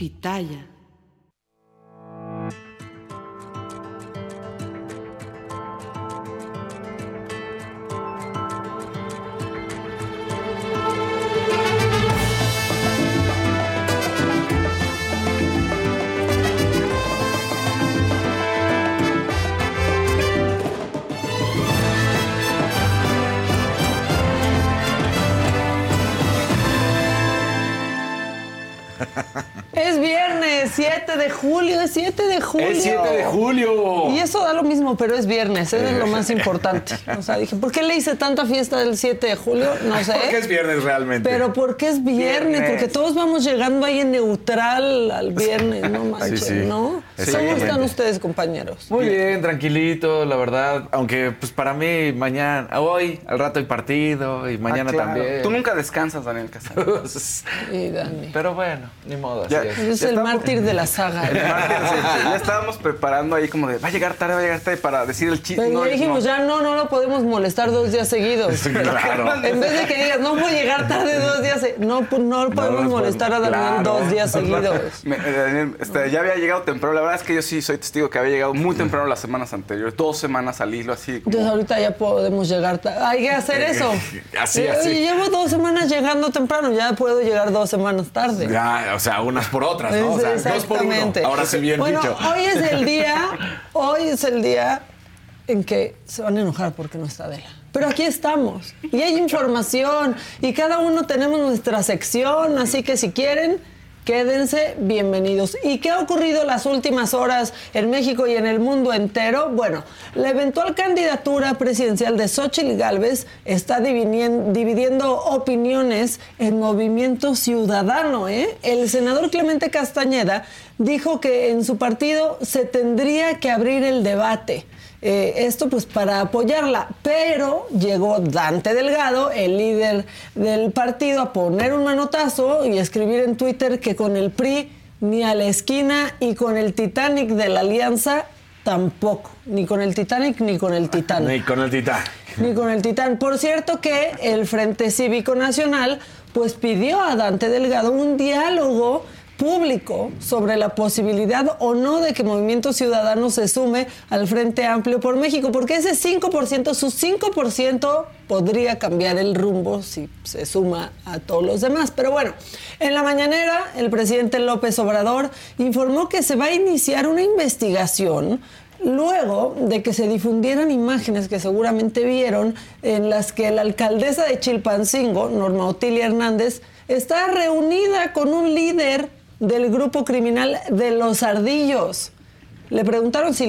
Pitaya. 7, de julio, es 7 de julio. Es 7 de julio. Y eso da lo mismo, pero es viernes, eso es lo más importante. O sea, dije, ¿por qué le hice tanta fiesta del 7 de julio? No sé. Porque es viernes realmente. Pero porque es viernes, porque todos vamos llegando ahí en neutral al viernes, no manches, sí, sí. ¿no? ¿Cómo están ustedes, compañeros? Muy bien, tranquilito, la verdad. Aunque, pues para mí, mañana, hoy, al rato hay partido y mañana ah, también. Tú nunca descansas, Daniel Casado. y Dani. Pero bueno, ni modo. Es. el martes mártir de la saga. El sí, ya estábamos preparando ahí como de va a llegar tarde, va a llegar tarde para decir el chiste. Pero No, ya dijimos, no. ya no, no lo podemos molestar dos días seguidos. Claro. En vez de que digas, no voy a llegar tarde dos días, no, pues, no lo podemos molestar a Daniel claro. dos días seguidos. Me- eh, Daniel, este, ya había llegado temprano. La verdad es que yo sí soy testigo que había llegado muy temprano las semanas anteriores. Dos semanas al hilo, así como. Entonces ahorita ya podemos llegar tarde. Hay que hacer eso. Así, así. llevo dos semanas llegando temprano, ya puedo llegar dos semanas tarde. Ya, o sea, unas por otras, ¿no? O sea. Exactamente. Ahora sí bien bueno, dicho. hoy es el día, hoy es el día en que se van a enojar porque no está Adela. Pero aquí estamos y hay información y cada uno tenemos nuestra sección, así que si quieren, quédense bienvenidos. ¿Y qué ha ocurrido las últimas horas en México y en el mundo entero? Bueno, la eventual candidatura presidencial de Xochitl Gálvez está dividien- dividiendo opiniones en Movimiento Ciudadano. ¿eh? El senador Clemente Castañeda dijo que en su partido se tendría que abrir el debate. Eh, esto pues para apoyarla, pero llegó Dante Delgado, el líder del partido, a poner un manotazo y escribir en Twitter que con el PRI ni a la esquina y con el Titanic de la alianza tampoco, ni con el Titanic ni con el Titán. Ni con el titán. Ni con el Titán. Por cierto que el Frente Cívico Nacional pues pidió a Dante Delgado un diálogo público sobre la posibilidad o no de que Movimiento Ciudadano se sume al Frente Amplio por México, porque ese 5%, su 5% podría cambiar el rumbo si se suma a todos los demás. Pero bueno, en la mañanera el presidente López Obrador informó que se va a iniciar una investigación Luego de que se difundieran imágenes que seguramente vieron en las que la alcaldesa de Chilpancingo, Norma Otilia Hernández, está reunida con un líder del grupo criminal de los ardillos. Le preguntaron si,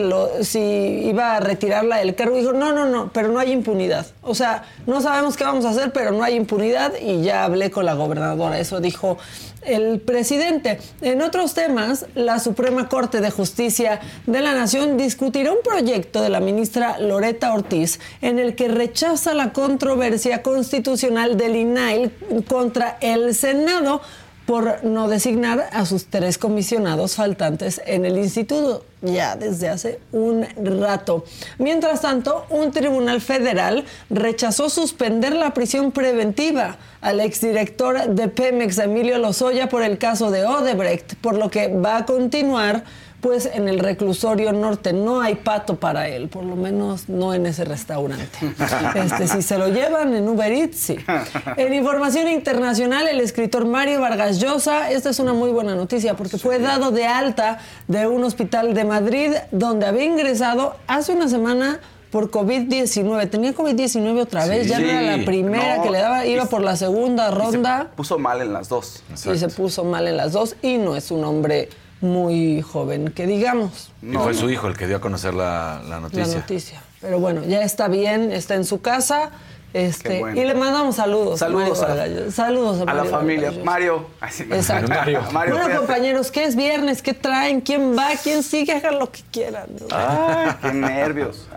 iba a retirarla del cargo dijo, no, no, no, pero no hay impunidad. O sea, no sabemos qué vamos a hacer, pero no hay impunidad y ya hablé con la gobernadora. Eso dijo el presidente. En otros temas, la Suprema Corte de Justicia de la Nación discutirá un proyecto de la ministra Loreta Ortiz en el que rechaza la controversia constitucional del INAIL contra el Senado por no designar a sus tres comisionados faltantes en el instituto ya desde hace un rato. Mientras tanto, un tribunal federal rechazó suspender la prisión preventiva al exdirector de Pemex, Emilio Lozoya, por el caso de Odebrecht, por lo que va a continuar pues en el reclusorio norte no hay pato para él, por lo menos no en ese restaurante. Este, si se lo llevan en Uber Eats, sí. En información internacional, el escritor Mario Vargas Llosa, esta es una muy buena noticia porque fue dado de alta de un hospital de Madrid donde había ingresado hace una semana por COVID-19. Tenía COVID-19 otra vez, ya no era la primera No, que le daba, iba y- por la segunda Y se ronda puso mal en las dos. y se puso mal en las dos y no es un hombre muy joven, que digamos, y fue su hijo el que dio a conocer la, la noticia. la noticia. Pero bueno, ya está bien, está en su casa. Este, bueno. Y le mandamos saludos. Saludos Mario a- Llosa. saludos a, A la familia. Mario. Así, Exacto. Mario. Mario, bueno, compañeros, ¿qué es viernes? ¿Qué traen? ¿Quién va? ¿Quién sigue? Hagan lo que quieran. Ay, qué nervios.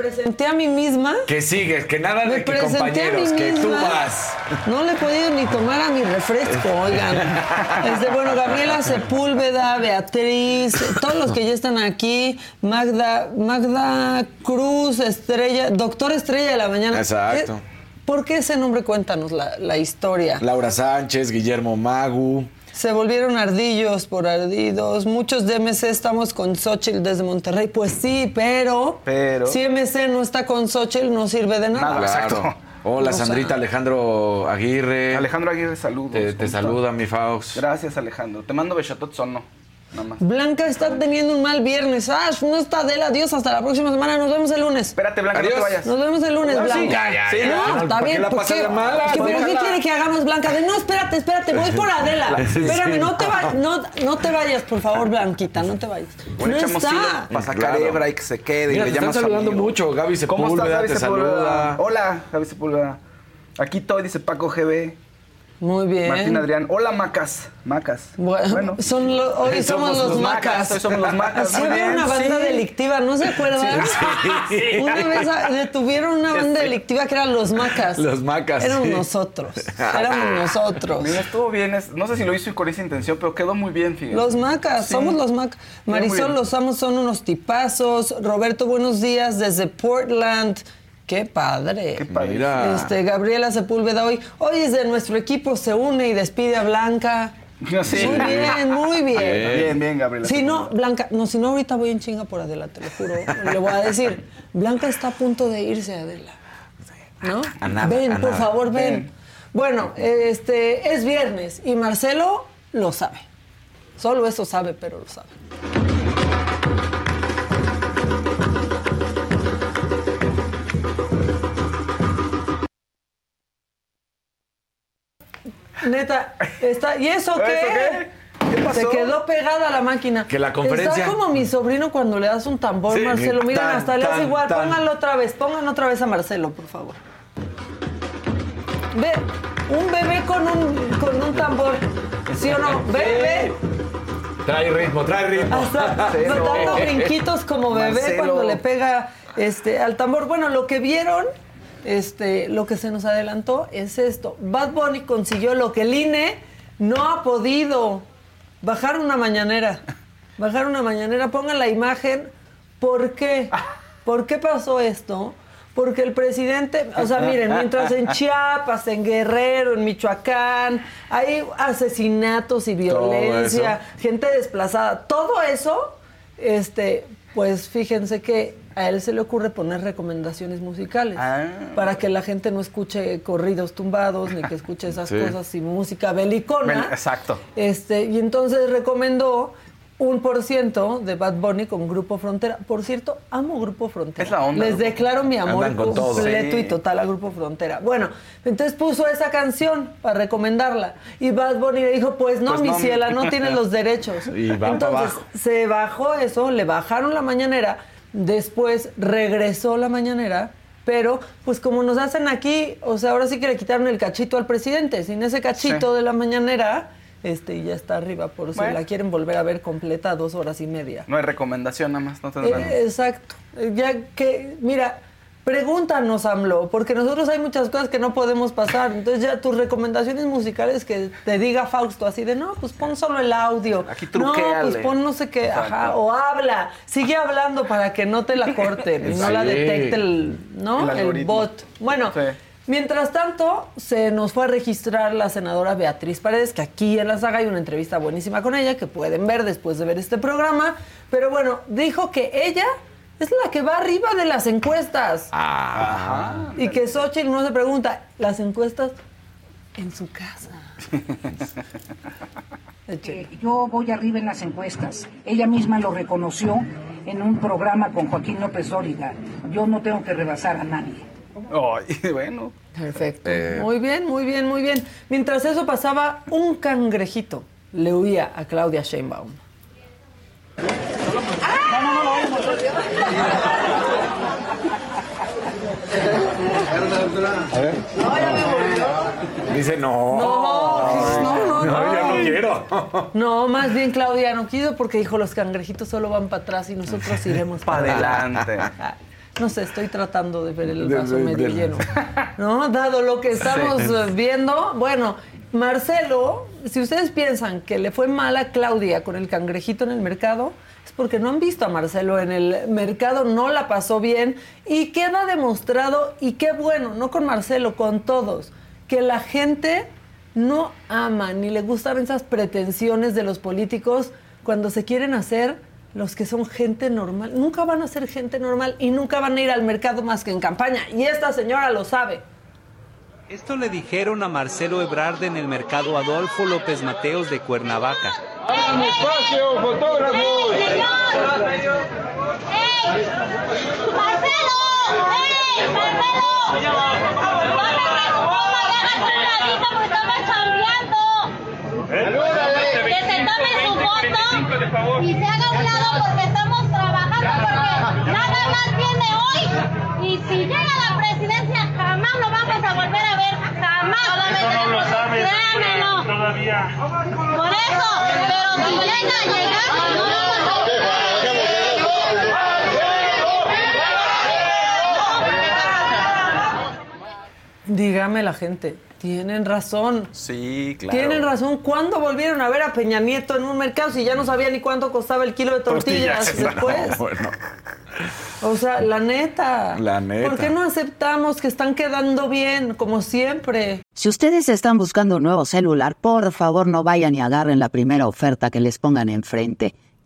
Presenté a mí misma. Que sigues, que nada de que compañeros, que tú vas. No le he podido ni tomar a mi refresco, oigan. Este, bueno, Gabriela Sepúlveda, Beatriz, todos los que ya están aquí, Magda, Magda Cruz, Estrella, Doctor Estrella de la Mañana. Exacto. ¿Qué- ¿Por qué ese nombre? Cuéntanos la, la historia. Laura Sánchez, Guillermo Magu. Se volvieron ardillos por ardidos. Muchos de MC estamos con Xochitl desde Monterrey. Pues sí, pero, Pero- si MC no está con Xochitl, no sirve de nada. Nada. Exacto. Claro. Hola, O sea- Sandrita Alejandro Aguirre. Alejandro Aguirre, saludos. Te, te ¿Cómo saluda mi Faust. Gracias, Alejandro. Te mando bechatots o no. Blanca está teniendo un mal viernes. Ash, no está Adela. Adiós, hasta la próxima semana. Nos vemos el lunes. Espérate, Blanca, Adiós. no te vayas. Nos vemos el lunes, Ah, sí, Blanca. ya, ya, Sí, ya. No, ¿Para está bien. la ¿por pasas qué? de mala? ¿Qué- ¿Pero qué quiere que hagamos, Blanca? De, no, espérate, espérate, voy por Adela. Espérame, no te, va- no, no te vayas, por favor, Blanquita, no te vayas. Bueno, no echamos está. para sacar Claro. hebra y que se quede. Mira, y te le están llamas saludando amigo. mucho. Gaby ¿Cómo estás, Sepúlveda Gaby Sepúlveda? Hola, Gaby Sepúlveda. Aquí estoy, dice Paco GB. Muy bien. Martín Adrián. Hola, Macas. Macas. Bueno, son lo- hoy somos, los macas. Hoy somos los macas. Sí, había una banda sí. delictiva, ¿no se acuerdan? Una vez detuvieron una banda delictiva que eran los macas. Los Macas, Éramos sí. nosotros. Éramos nosotros. Mira, estuvo bien. es- no sé si lo hizo con esa intención, pero quedó muy bien, fíjate. Los macas, Sí. somos los macas. Marisol, los amos son unos tipazos. Roberto, buenos días desde Portland. Qué padre. Qué padre. Mira. Este, Gabriela Sepúlveda hoy. Hoy es de nuestro equipo, se une y despide a Blanca. No, sí. Muy bien, muy bien. Bien, bien, Gabriela. Si no, Blanca, no, si no ahorita voy en chinga por Adela, te lo juro. Le voy a decir, Blanca está a punto de irse, Adela. ¿No? A nada, ven, a por nada. favor, ven. Ven. Bueno, este es viernes y Marcelo lo sabe. Solo eso sabe, pero lo sabe. Neta, está. ¿Y eso qué? ¿Eso qué? ¿Qué pasó? Se quedó pegada a la máquina. Que la conferencia- Está como mi sobrino cuando le das un tambor, Sí, Marcelo. Miren, tan, hasta le hace igual. tan. Pónganlo otra vez. Pongan otra vez a Marcelo, por favor. Ve, un bebé con un, con un tambor. ¿Sí o no? Ve, ve. Trae ritmo, trae ritmo. Hasta dando brinquitos como bebé Marcelo. cuando le pega este, al tambor. Bueno, lo que vieron, este, lo que se nos adelantó es esto. Bad Bunny consiguió lo que el INE no ha podido. Bajar una mañanera. Bajar una mañanera. Pongan la imagen. ¿Por qué? ¿Por qué pasó esto? Porque el presidente, o sea, miren, mientras en Chiapas, en Guerrero, en Michoacán, hay asesinatos y violencia, gente desplazada, todo eso, este, pues fíjense que a él se le ocurre poner recomendaciones musicales Ah. para que la gente no escuche corridos tumbados ni que escuche esas Sí. cosas y música belicona. Bel- exacto. Este, y entonces recomendó un por ciento de Bad Bunny con Grupo Frontera. Por cierto, amo Grupo Frontera. Es la onda, Les declaro mi amor completo Sí. y total a Grupo Frontera. Bueno, entonces puso esa canción para recomendarla. Y Bad Bunny le dijo, pues no, Pues mi no. ciela, no tienes los derechos. Y va entonces se bajó eso, le bajaron la mañanera, después regresó la mañanera. Pero, pues como nos hacen aquí, o sea, ahora sí que le quitaron el cachito al presidente. Sin ese cachito Sí. de la mañanera, este, y ya está arriba, por si Bueno. la quieren volver a ver completa, dos horas y media. No hay recomendación nada más, no tendrán. Eh, exacto. Ya que, mira, pregúntanos, AMLO, porque nosotros hay muchas cosas que no podemos pasar. Entonces ya tus recomendaciones musicales que te diga Fausto así de, no, pues pon solo el audio. Aquí No, truquéale. pues pon no sé qué, Exacto. ajá, o habla, sigue hablando para que no te la corten y no la detecte el, ¿no? El bot. Bueno, Sí. Mientras tanto, se nos fue a registrar la senadora Beatriz Paredes, que aquí en la saga hay una entrevista buenísima con ella, que pueden ver después de ver este programa. Pero bueno, dijo que ella es la que va arriba de las encuestas. Y que Xochitl no se pregunta, las encuestas en su casa. Eh, Yo voy arriba en las encuestas. Ella misma lo reconoció en un programa con Joaquín López Dóriga. Yo no tengo que rebasar a nadie. Ay, bueno. Perfecto. Eh. Muy bien, muy bien, muy bien. Mientras eso pasaba, un cangrejito le huía a Claudia Sheinbaum. Dice, no. No, no, no, No, yo no no. quiero. No, más bien Claudia no quiso porque dijo los cangrejitos solo van para atrás y nosotros iremos Pa' adelante. No sé, estoy tratando de ver el vaso de- medio de- lleno. ¿No? Dado lo que estamos viendo, bueno, Marcelo, si ustedes piensan que le fue mal a Claudia con el cangrejito en el mercado, es porque no han visto a Marcelo en el mercado, no la pasó bien y queda demostrado, y qué bueno, no con Marcelo, con todos, que la gente no ama ni le gustan esas pretensiones de los políticos cuando se quieren hacer los que son gente normal. Nunca van a ser gente normal y nunca van a ir al mercado más que en campaña. Y esta señora lo sabe. Esto le dijeron a Marcelo Ebrard en el mercado Adolfo López Mateos de Cuernavaca. ¡Hagan espacio, fotógrafos! ¡Marcelo! ¡Ey! ¡Marcelo! Que se tome su foto y se haga un lado porque estamos trabajando porque nada más viene hoy y si llega a la presidencia jamás lo vamos a volver a ver, jamás. Eso no lo sabes. Créanmelo. Todavía. Por eso, pero si llega a llegar, no vamos a Dígame la gente, tienen razón. Sí, claro. Tienen razón. ¿Cuándo volvieron a ver a Peña Nieto en un mercado si ya no sabía ni cuánto costaba el kilo de tortillas, Tortillas, después? no, bueno. O sea, la neta. La neta. ¿Por qué no aceptamos que están quedando bien, como siempre? Si ustedes están buscando un nuevo celular, por favor no vayan y agarren la primera oferta que les pongan enfrente.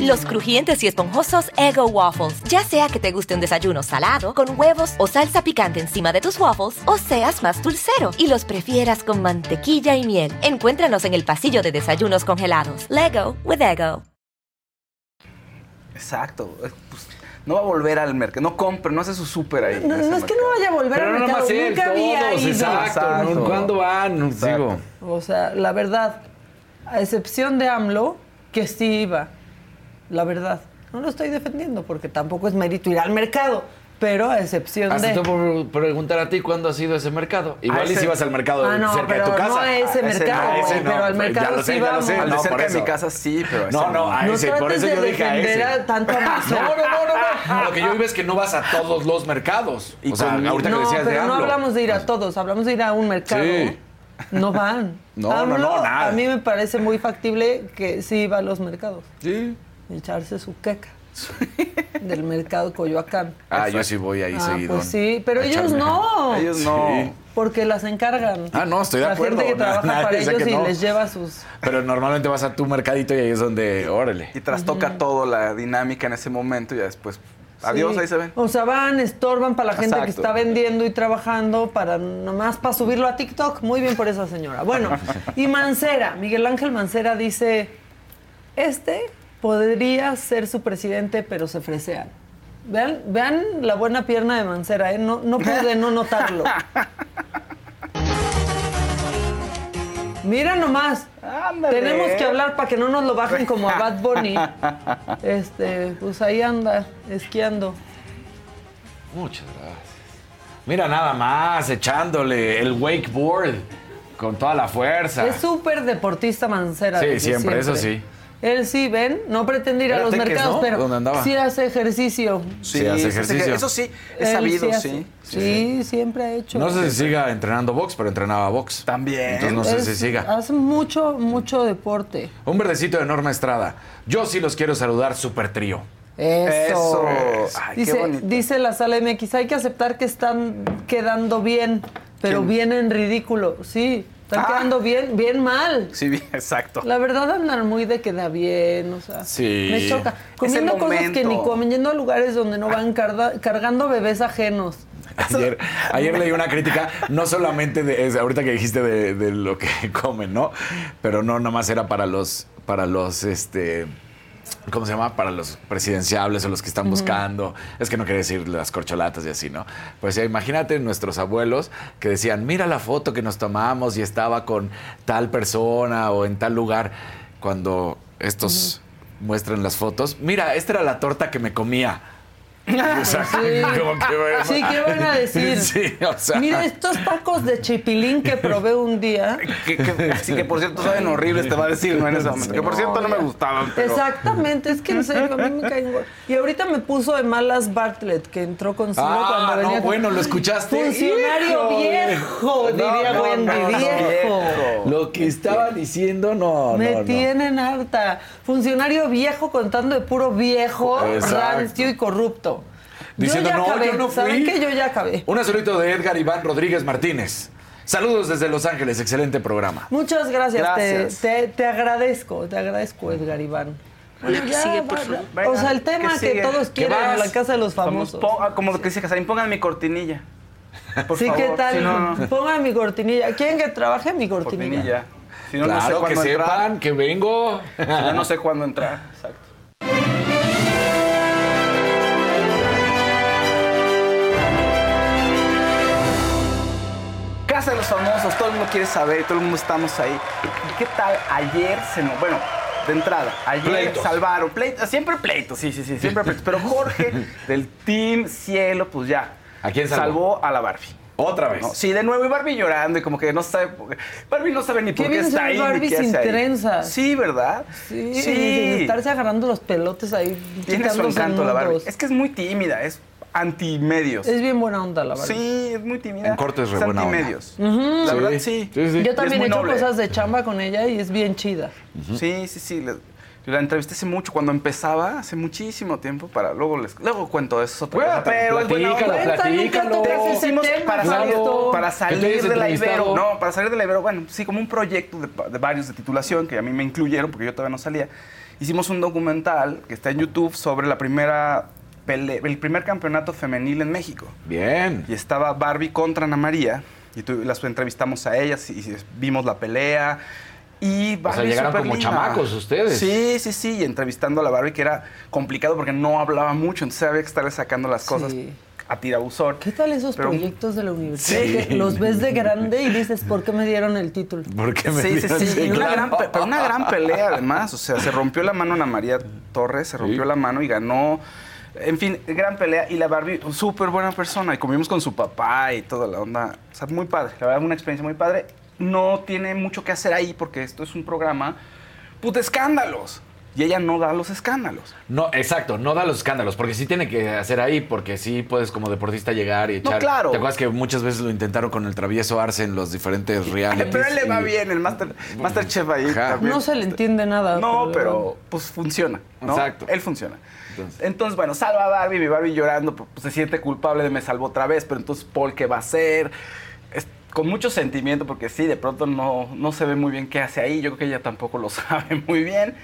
Los crujientes y esponjosos Ego Waffles. Ya sea que te guste un desayuno salado, con huevos o salsa picante encima de tus waffles, o seas más dulcero y los prefieras con mantequilla y miel. Encuéntranos en el pasillo de desayunos congelados. Lego with Ego. Exacto. Eh, pues, no va a volver al mercado. No compra, no hace su súper ahí. No, es que no vaya a volver Pero al no mercado. él, Nunca había todos, ido. exacto. ¿Cuándo van? Exacto. Digo, O sea, la verdad, a excepción de AMLO, que sí iba. La verdad. No lo estoy defendiendo porque tampoco es mérito ir al mercado. Pero a excepción hasta de. te por preguntar a ti cuándo ha sido ese mercado. Igual y ese- si vas al mercado Ah, no, cerca de pero tu casa. no a ese A ese mercado, no, güey, ese no, pero al ya mercado sé, sí ya lo vamos. sé, Al de no, cerca de mi casa sí, pero a ese No, no, a No ese, por eso de yo dije a ese. a tanto a. No, no, no, no, no. A lo que yo digo es que no vas a todos los mercados. Y o sea, con- ahorita que No, decías de pero no AMLO. hablamos de ir a todos, hablamos de ir a un mercado. Sí. No van. No, no, AMLO, no, nada. A mí me parece muy factible que sí va a los mercados. Sí. Echarse su queca del mercado Coyoacán. Ah, yo sí voy ahí Ah, seguido. pues sí, pero ellos echarme. no. Ellos no. Sí. Porque las encargan. Ah, no, estoy de La acuerdo. gente que trabaja nadie para ellos y no. les lleva sus... Pero normalmente vas a tu mercadito y ahí es donde, órale. Y trastoca todo la dinámica en ese momento y ya después. Adiós, Sí. ahí se ven. O sea, van, estorban para la gente que está vendiendo y trabajando para nomás para subirlo a TikTok. Muy bien por esa señora. Bueno, y Mancera, Miguel Ángel Mancera dice, este podría ser su presidente, pero se fresean. Vean, vean la buena pierna de Mancera, ¿eh? no, no pude no notarlo. Mira nomás. Ándale. Tenemos que hablar para que no nos lo bajen como a Bad Bunny. Este, pues ahí anda, esquiando. Muchas gracias. Mira nada más, echándole el wakeboard con toda la fuerza. Es súper deportista Mancera. Sí, siempre, eso sí. Él sí, ven, no pretende ir a los Teques, mercados, ¿no? pero sí hace ejercicio. Sí, hace ejercicio. Eso sí, es Él sabido, hace. sí. Sí, siempre ha hecho. No sé si siga entrenando box, pero entrenaba box. También. Entonces no sé Es- si siga. Hace mucho, mucho deporte. Un verdecito de Norma Estrada. Yo sí los quiero saludar, super trío. Eso. Eso. Ay, qué dice, bonito. dice la sala MX, hay que aceptar que están quedando bien, pero ¿Quién? bien en ridículo. Sí, están Ah. quedando bien, bien mal. Sí, bien, exacto. La verdad andan muy de queda bien, o sea, Sí. me choca. Comiendo cosas que ni comen, yendo a lugares donde no van carga- cargando bebés ajenos. Ayer, ayer leí una crítica, no solamente de, es- ahorita que dijiste de, de lo que comen, ¿no? Pero no, nomás era para los, para los, este, ¿cómo se llama? Para los presidenciables o los que están buscando. Es que no quería decir las corcholatas y así, ¿no? Pues ya, imagínate nuestros abuelos que decían, mira la foto que nos tomamos y estaba con tal persona o en tal lugar. Cuando estos muestran las fotos, mira, esta era la torta que me comía. O sea, Sí. como que, bueno. Sí, ¿qué van a decir? Sí, o sea. Mira estos tacos de chipilín que probé un día. Que, que- sí, que por cierto saben horribles, te va a decir, ¿no? En ese momento. Que por cierto no me gustaban, pero... Exactamente, es que en serio, a mí me caen. Y ahorita me puso de malas Bartlett, que entró con Ciro Ah, cuando venía. no, con- bueno, ¿lo escuchaste? Funcionario viejo, diría no, Wendy, no, no. viejo. Lo que estaba diciendo, no, Me no, no. tienen harta. Funcionario viejo contando de puro viejo, Exacto. rancio y corrupto. Diciendo, yo ya no, acabé. yo no fui. ¿Saben qué? Yo ya acabé. Un saludito de Edgar Iván Rodríguez Martínez. Saludos desde Los Ángeles, excelente programa. Muchas gracias. Gracias. Te, te- te agradezco, te agradezco, Edgar Iván. Hola, ¿qué Ya, sigue, por favor? Venga, o sea, el tema ¿qué que sigue? todos ¿Qué quieren en la casa de los famosos. ah, como lo que dice Casarín, pongan mi cortinilla. Por sí, favor, ¿qué tal? si no- Pongan mi cortinilla. ¿Quieren que trabaje mi cortinilla? cortinilla. Si no, no sé claro, que cuándo entrar. sepan que vengo. Si no, no sé cuándo entrar. Exacto. Casa de los famosos, todo el mundo quiere saber, todo el mundo estamos ahí. ¿Qué tal ayer se nos... Bueno, de entrada, ayer Pleitos. salvaron, pleitos, siempre pleitos, sí, sí, sí, siempre pleitos. Pero Jorge, del Team Cielo, pues ya. ¿A quién salvó? Salvó a la Barbie. Otra vez. ¿no? Sí, de nuevo, y Barbie llorando y como que no sabe... Barbie no sabe ni Qué por qué está ahí, Barbie ni qué sin hace ahí. trenzas. Sí, ¿verdad? Sí, sin estarse agarrando los pelotes ahí. Tiene su encanto la Barbie. Es que es muy tímida, es antimedios. Es bien buena onda la Barbie. Sí, es muy tímida. En corto es re buena onda. antimedios. La Sí, verdad, sí. sí, sí. Yo también he hecho noble. cosas de chamba con ella y es bien chida. Sí, sí, sí. la entrevisté hace mucho, cuando empezaba, hace muchísimo tiempo, para luego les luego cuento eso, es otra Bueno, cosa, pero es buena platícalo, onda. platícalo. Te Te hicimos tema, para claro. salir, para salir de la. Ibero. No, para salir de la Ibero, bueno, sí, como un proyecto de, de varios de titulación que a mí me incluyeron porque yo todavía no salía. Hicimos un documental que está en YouTube sobre la primera el primer campeonato femenil en México. Bien. Y estaba Barbie contra Ana María. Y tu- las entrevistamos a ellas y, y vimos la pelea. Y Barbie llegaron súper como linda. chamacos ustedes. Sí, sí, sí. Y entrevistando a la Barbie, que era complicado porque no hablaba mucho. Entonces había que estarle sacando las cosas Sí. a tirabuzón. ¿Qué tal esos Pero- proyectos de la universidad? Sí. Que los ves de grande y dices, ¿por qué me dieron el título? ¿Por qué me Sí, sí, dieron- sí. Y una claro. gran, pe- pero una gran pelea, además. O sea, se rompió la mano Ana María Torres, se rompió Sí. la mano y ganó. En fin, gran pelea. Y la Barbie, súper buena persona. Y comimos con su papá y toda la onda. O sea, muy padre. La verdad, una experiencia muy padre. No tiene mucho que hacer ahí porque esto es un programa, pues, de escándalos. Y ella no da los escándalos. No, exacto, no da los escándalos, porque sí tiene que hacer ahí, porque sí puedes como deportista llegar y No, echar. claro. ¿Te acuerdas que muchas veces lo intentaron con el travieso Arce en los diferentes realities? Pero a él le va bien, el Master, Masterchef ahí. Ajá. también. No se le entiende nada. No, pero pues funciona, ¿no? Exacto. Él funciona. Entonces- bueno, salva a Barbie, mi Barbie llorando, pues se siente culpable de me salvó otra vez, pero entonces Paul, ¿qué va a hacer? Con mucho sentimiento, porque sí, de pronto no, no se ve muy bien qué hace ahí, yo creo que ella tampoco lo sabe muy bien,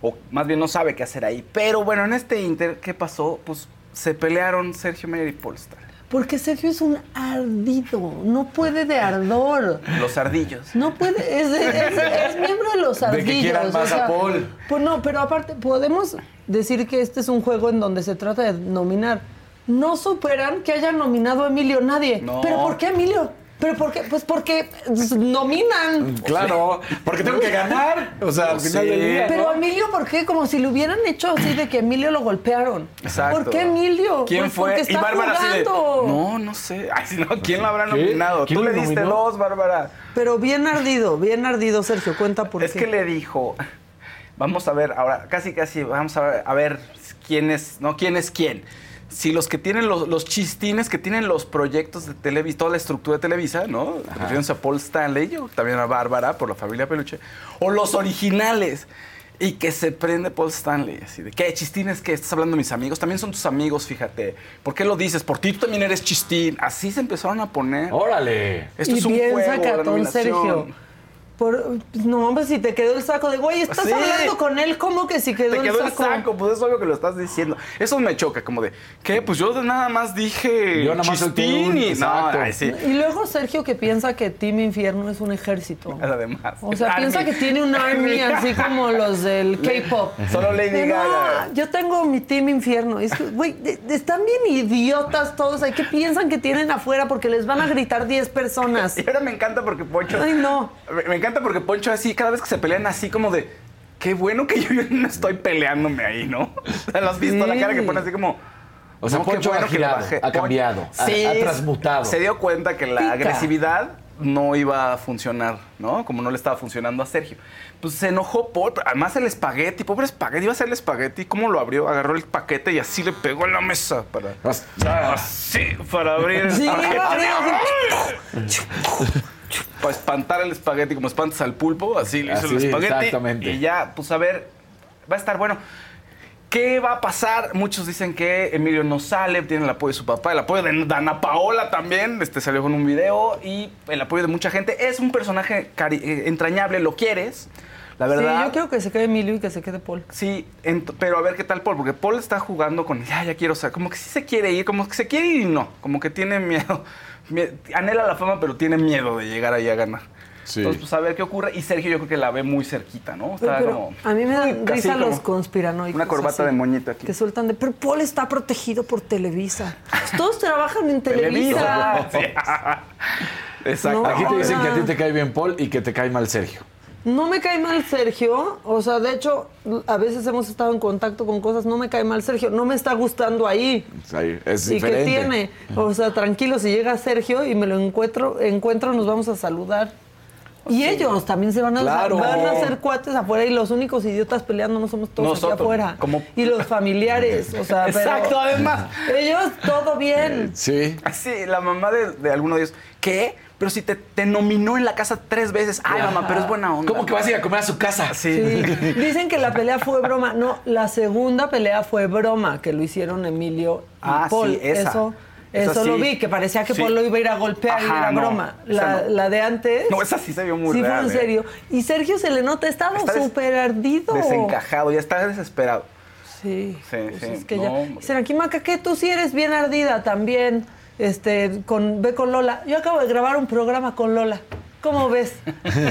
o más bien no sabe qué hacer ahí. Pero bueno, en este Inter, ¿qué pasó? Pues se pelearon Sergio Mayer y Polestar, Porque Sergio es un ardido, no puede de ardor. los ardillos. No puede, es, es- es miembro de los De que ardillos. quieran o más a sea, Paul. Pues no, pero aparte, podemos decir que este es un juego en donde se trata de nominar. No superan que hayan nominado a Emilio nadie. No. ¿Pero por qué Emilio? ¿Pero por qué? Pues porque nominan. Claro, porque tengo que ganar. O sea, al final del día. Pero. Emilio, ¿por qué? Como si lo hubieran hecho así de que Emilio lo golpearon. Exacto. ¿Por qué Emilio? ¿Quién Pues fue? Porque Y está Bárbara así de. No, no sé. Ay, si no, ¿quién lo habrá nominado? ¿Quién Tú le diste nominó? dos, Bárbara. Pero bien ardido, bien ardido, Sergio. Cuenta por Es qué. que le dijo, vamos a ver, ahora, casi casi, vamos a ver, a ver quién es, no quién es quién. Si los que tienen los, los chistines, que tienen los proyectos de Televisa, toda la estructura de Televisa, ¿no? Refiriéndose a Paul Stanley, yo también a Bárbara, por la familia Peluche, o los originales. Y que se prende Paul Stanley, así de, ¿qué? ¿Chistines qué? ¿Estás hablando de mis amigos? También son tus amigos, fíjate. ¿Por qué lo dices? Por ti tú también eres chistín. Así se empezaron a poner. Órale. Esto y es un bien juego, la sacatón, nominación. Sergio. Por, no, hombre, si te quedó el saco de, güey, estás Sí. hablando con él, ¿cómo que si quedó, Te quedó el saco? pues es obvio que lo estás diciendo. Eso me choca, como de, ¿qué? Pues yo nada más dije Yo nada más un- no, ay, sí. Y luego Sergio que piensa que Team Infierno es un ejército. Además. O sea, Army. piensa que tiene un army así como los del K-pop. Solo Lady De, Gaga. No, yo tengo mi Team Infierno. Es que, güey, de- de- están bien idiotas todos ahí. ¿Qué piensan que tienen afuera? Porque les van a gritar 10 personas. Y ahora me encanta porque Poncho. Ay, no. Me, me encanta porque Poncho así, cada vez que se pelean así como de. Qué bueno que yo no estoy peleándome ahí, ¿no? O sea, ¿lo has visto? La cara que pone así como. O sea, no, Poncho ha que girado, bajé. ha cambiado, ha- Sí, ha transmutado. Se dio cuenta que la Pica. agresividad no iba a funcionar, ¿no? Como no le estaba funcionando a Sergio. Pues se enojó por. Además, el espagueti, pobre espagueti, iba a ser el espagueti. ¿Cómo lo abrió? Agarró el paquete y así le pegó en la mesa para. Así, para abrir el Sí, paquete. Para espantar el espagueti, como espantas al pulpo, así le hizo el Así, espagueti. exactamente. Y ya, pues a ver, va a estar bueno. ¿Qué va a pasar? Muchos dicen que Emilio no sale, tiene el apoyo de su papá, el apoyo de Dana Paola también, este salió con un video y el apoyo de mucha gente. Es un personaje cari- eh, entrañable, lo quieres, la verdad. Sí, yo quiero que se quede Emilio y que se quede Paul. Sí, pero a ver qué tal Paul, porque Paul está jugando con, ya, ya quiero, o sea, como que sí se quiere ir, como que se quiere ir y no, como que tiene miedo, mie- anhela la fama, pero tiene miedo de llegar ahí a ganar. Sí. Entonces, pues a ver qué ocurre. Y Sergio yo creo que la ve muy cerquita, ¿no? Está Pero como... a mí me dan risa los conspiranoicos. Una corbata así, de moñito aquí. Que sueltan de, pero Paul está protegido por Televisa. Todos trabajan en Televisa. Televisa. Exacto. No. Aquí te dicen que a ti te cae bien Paul y que te cae mal Sergio. No me cae mal Sergio, o sea, de hecho, a veces hemos estado en contacto con cosas, no me cae mal Sergio, no me está gustando ahí. Ahí, Es ¿Y diferente. qué tiene? O sea, tranquilo, si llega Sergio y me lo encuentro, encuentro nos vamos a saludar. Y ellos también se van a, Claro. van a hacer cuates afuera y los únicos idiotas peleando no somos todos Nosotros, aquí afuera. como- Y los familiares, o sea, pero Exacto, además. Ellos todo bien. Sí. Así, la mamá de, de alguno de ellos, ¿qué? Pero si te, te nominó en la casa tres veces. Ay, mamá, pero es buena onda. ¿Cómo que vas a ir a comer a su casa? Sí. Sí. Dicen que la pelea fue broma. No, la segunda pelea fue broma, que lo hicieron Emilio y Ah, sí, Paul. esa. Eso, eso lo sí. vi, que parecía que Sí. Paul lo iba a ir a golpear y Ajá, era no, broma. La, no. la de antes. No, esa sí se vio muy sí real, fue en ¿eh? serio. Y Sergio se le nota, estaba des- súper ardido. Desencajado, ya está desesperado. Sí. Sí, pues sí. es que No, ya. Dicen aquí, Maca, que tú sí eres bien ardida también. Este, con, ve con Lola. Yo acabo de grabar un programa con Lola. ¿Cómo ves?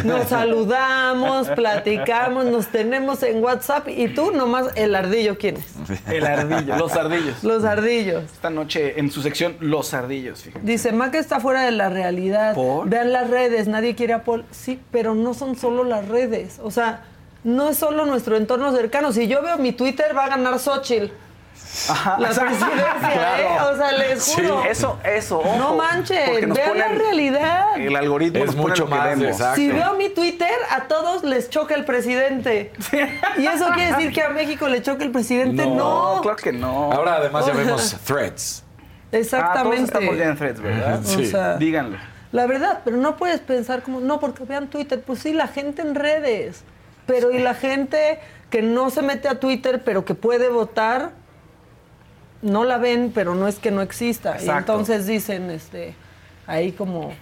Nos saludamos, platicamos, nos tenemos en WhatsApp y tú nomás el ardillo, ¿quién es? El ardillo, los ardillos. Los ardillos. Esta noche en su sección Los ardillos, fíjate. Dice, Maca está fuera de la realidad. ¿Por? Vean las redes, nadie quiere a Paul. Sí, pero no son solo las redes. O sea, no es solo nuestro entorno cercano. Si yo veo mi Twitter, va a ganar Xochitl. La presidencia, ¿eh? O sea, les Sí, juro. eso, eso. ojo, no manchen, vean la realidad. El algoritmo Es nos pone mucho lo que más, vemos. exacto. Si veo mi Twitter, a todos les choca el presidente. ¿Y eso quiere decir que a México le choca el presidente? No. No, claro que no. Ahora además ya vemos threads. Ah, todos Exactamente. estamos ya en threads, ¿verdad? O sea, Díganlo. La verdad, pero no puedes pensar como, no, porque vean Twitter. Pues sí, la gente en redes. Pero y la gente que no se mete a Twitter, pero que puede votar, no la ven, pero no es que no exista. Y entonces dicen, este, ahí como,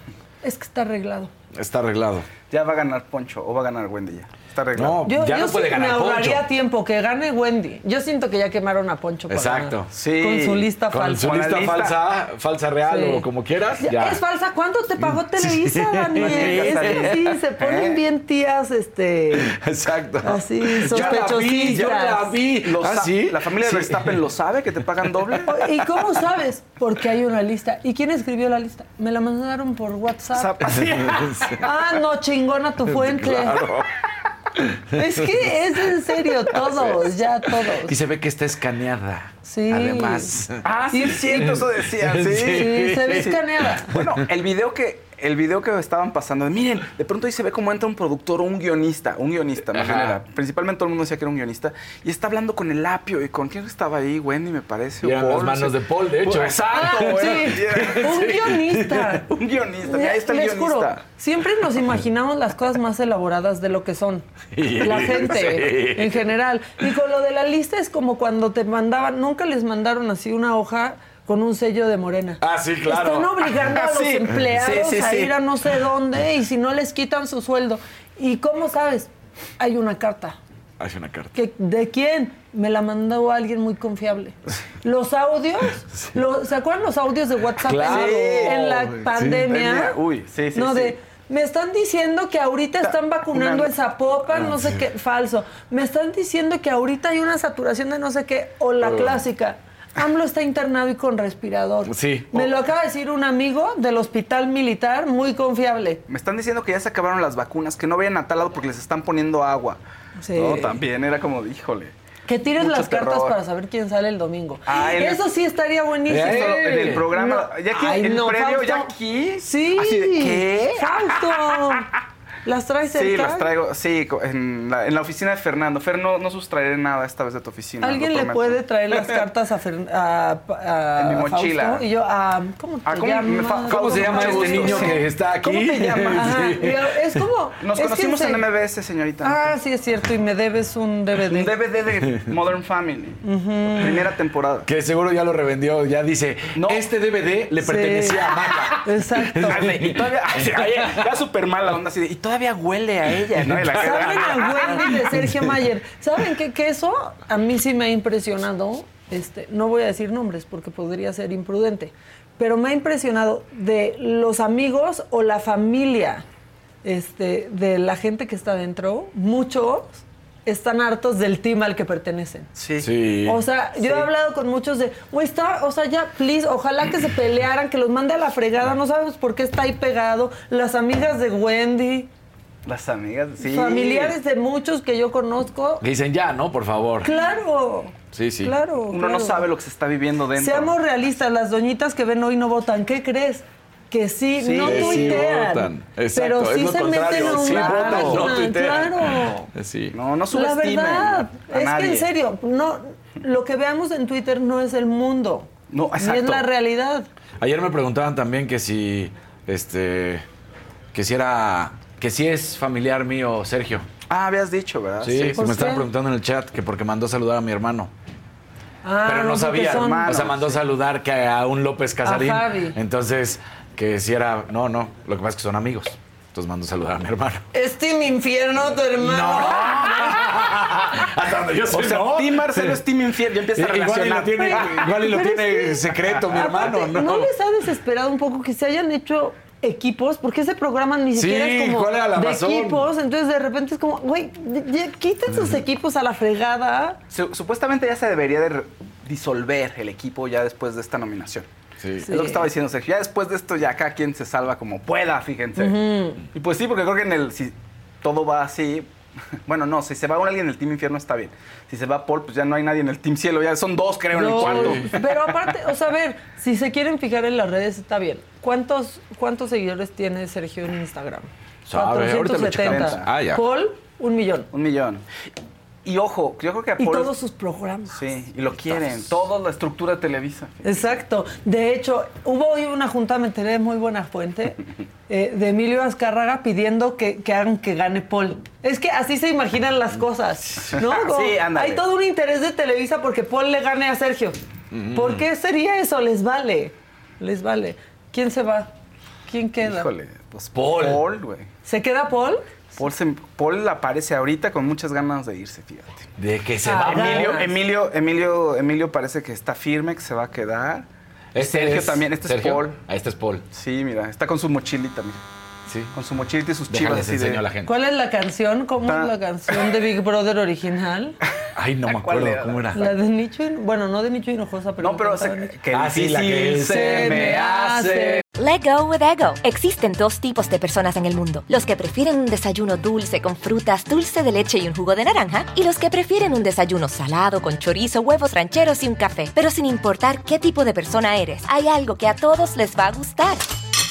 es que está arreglado. Está arreglado. ya va a ganar Poncho o va a ganar Wendy ya. Está arreglado. Yo, yo sí me ahorraría tiempo que gane Wendy. Yo siento que ya quemaron a Poncho para- Exacto. con su lista Con falsa. su lista Con falsa, falsa real Sí. o como quieras. Ya. Es falsa. ¿Cuánto te pagó Televisa, Sí. Daniel? Es que sí, se ponen ¿Eh? bien tías, este... Exacto. Así, Yo la vi, yo la vi. Lo ¿Ah, sí? ¿La familia Sí. de Verstappen lo sabe que te pagan doble? ¿Y cómo sabes? Porque hay una lista. ¿Y quién escribió la lista? Me la mandaron por WhatsApp. Ah, no, chingona tu fuente. Claro. Es que es en serio, todos, ya todos. Y se ve que está escaneada. Sí. Además. Ah, sí, cierto, eso decía, sí. Sí, se ve escaneada. Bueno, el video que el video que estaban pasando, miren, de pronto ahí se ve cómo entra un productor o un guionista, un guionista, más. Principalmente todo el mundo decía que era un guionista y está hablando con el apio y con quién estaba ahí, Wendy me parece. Y las manos de Paul, de hecho. Exacto, Ah. Un guionista. un guionista, ahí está el Les juro, guionista. siempre nos imaginamos las cosas más elaboradas de lo que son. Sí, la gente, sí. en general. Y con lo de la lista es como cuando te mandaban, nunca les mandaron así una hoja con un sello de morena. Ah, sí, claro. Están obligando a los Sí. empleados Sí, sí, a ir a no sé dónde y si no les quitan su sueldo. ¿Y cómo sabes? Hay una carta. Hace una carta. ¿Que- ¿De quién? Me la mandó alguien muy confiable. Los audios, los- ¿se acuerdan los audios de WhatsApp en- Claro. en, la pandemia? Uy, sí, sí, No, de, me están diciendo que ahorita están vacunando vacunando. en Zapopan, no sé qué, falso. Me están diciendo que ahorita hay una saturación de no sé qué, o la clásica. AMLO está internado y con respirador. Sí. Me lo acaba de decir un amigo del hospital militar, muy confiable. Me están diciendo que ya se acabaron las vacunas, que no vayan a tal lado porque les están poniendo agua. Sí. No, también era como, híjole. Que tires Mucho las cartas para saber quién sale el domingo. Ah, el- Eso sí estaría buenísimo. En el programa, No. ya aquí, Ay, el no, previo, ya aquí. Sí. Así de, ¿qué? Fausto. ¿Las traes Sí, cerca? las traigo, sí, en la, en la oficina de Fernando. Fer, no, no sustraeré nada esta vez de tu oficina. ¿Alguien le puede traer las cartas a, Fer- a, a En mi Fausto? mochila. Y yo, ah, ¿cómo te Ah, ¿cómo me llamas? fa- ¿Cómo se llama este gusto, niño sí. que está aquí? ¿Cómo te llamas? Sí. es como... Nos es conocimos se- en MBS, señorita. Ah, sí, es cierto, y me debes un DVD. Un DVD de Modern Family. Primera temporada. Que seguro ya lo revendió, ya dice, No. este DVD le Sí. pertenecía a Maca. Exacto. Y todavía, ya súper mal la onda así de, y todavía huele a ella, ¿Saben a Wendy de Sergio Mayer? ¿Saben qué? Que eso a mí sí me ha impresionado. Este, no voy a decir nombres porque podría ser imprudente, pero me ha impresionado de los amigos o la familia este, de la gente que está dentro, muchos están hartos del team al que pertenecen. Sí. Sí. O sea, yo he hablado con muchos de, güey, está, o sea, ya, please, ojalá que se pelearan, que los mande a la fregada, no sabemos por qué está ahí pegado. Las amigas de Wendy, Las amigas, sí. familiares de muchos que yo conozco. Que dicen ya, ¿no? Por favor. Claro. Sí, sí. Claro. Uno no sabe lo que se está viviendo dentro. Seamos realistas, las doñitas que ven hoy no votan. ¿Qué crees? Que sí, Sí, no sí tuitean. votan. Exacto, pero es sí lo se meten a Sí una no página, tuitean. Claro. Sí. No, no La subestimen verdad, a es nadie. que en serio, no, lo que veamos en Twitter no es el mundo. No, Ni es exacto. la realidad. Ayer me preguntaban también que si, este, que si era, que si es familiar mío Sergio. Ah, habías dicho, ¿verdad? Sí, sí, ¿Por me estaban preguntando en el chat que porque mandó saludar a mi hermano. Ah, pero no, sabía, son- o sea, mandó saludar que a un López Casarín. A Fabi. Entonces, que si era, no, no, lo que pasa es que son amigos. Entonces mandó saludar a mi hermano. Es Team Infierno, tu hermano. Hasta donde yo sé, O sea, no. Team Marcelo es Team Infiel, ya empieza a Igual y lo relacionar. tiene, igual y lo tiene que- secreto mi hermano, Aparte, ¿no? ¿no les ha desesperado un poco que se hayan hecho equipos? Porque ese programa ni Sí, siquiera es como ¿cuál era la de razón? equipos. Entonces, de repente es como, güey, ya quiten sus equipos a la fregada. Su- supuestamente ya se debería de disolver el equipo ya después de esta nominación. Sí. Es lo que estaba diciendo Sergio. Ya después de esto, ya cada quien se salva como pueda, fíjense. Y pues sí, porque creo que en el. Si todo va así. Bueno, no, si se va alguien en el Team Infierno está bien. Si se va Paul, pues ya no hay nadie en el Team Cielo. Ya son dos, creo, en el No, cuarto. Pero aparte, o sea, a ver, si se quieren fijar en las redes, está bien. ¿Cuántos, cuántos seguidores tiene Sergio en Instagram? Sabe, ahorita lo checamos. Ah, ya. Paul, un millón. Un millón. Y ojo, yo creo que a Y Paul. todos sus programas. Sí, y lo quieren. Toda la estructura de Televisa. Exacto. De hecho, hubo hoy una junta, me enteré de muy buena fuente, eh, de Emilio Azcárraga pidiendo que, que hagan que gane Paul. Es que así se imaginan las cosas, ¿no? Como Sí, ándale. Hay todo un interés de Televisa porque Paul le gane a Sergio. ¿Por qué sería eso? Les vale. Les vale. ¿Quién se va? ¿Quién queda? Híjole. Pues Paul. Paul, güey. ¿Se queda Paul? Paul, se- Paul aparece ahorita con muchas ganas de irse, fíjate. De que se Ah, va. Emilio. Emilio, Emilio, Emilio parece que está firme, que se va a quedar. Este Sergio es- también, este Sergio. es Paul. Ah, este es Paul. Sí, mira, está con su mochilita, mira. Sí. Con su mochilita y sus Déjales chivas así de... a la gente. ¿Cuál es la canción? ¿Cómo Ta- es la canción de Big Brother original? Ay, no me ¿Cuál acuerdo era? cómo era. La de Nicho, bueno, no de Nicho Hinojosa, pero... No, pero Nicho. que Ah, sí, la que se me hace. Let go with ego. Existen dos tipos de personas en el mundo: los que prefieren un desayuno dulce con frutas, dulce de leche y un jugo de naranja, y los que prefieren un desayuno salado con chorizo, huevos rancheros y un café. Pero sin importar qué tipo de persona eres, hay algo que a todos les va a gustar.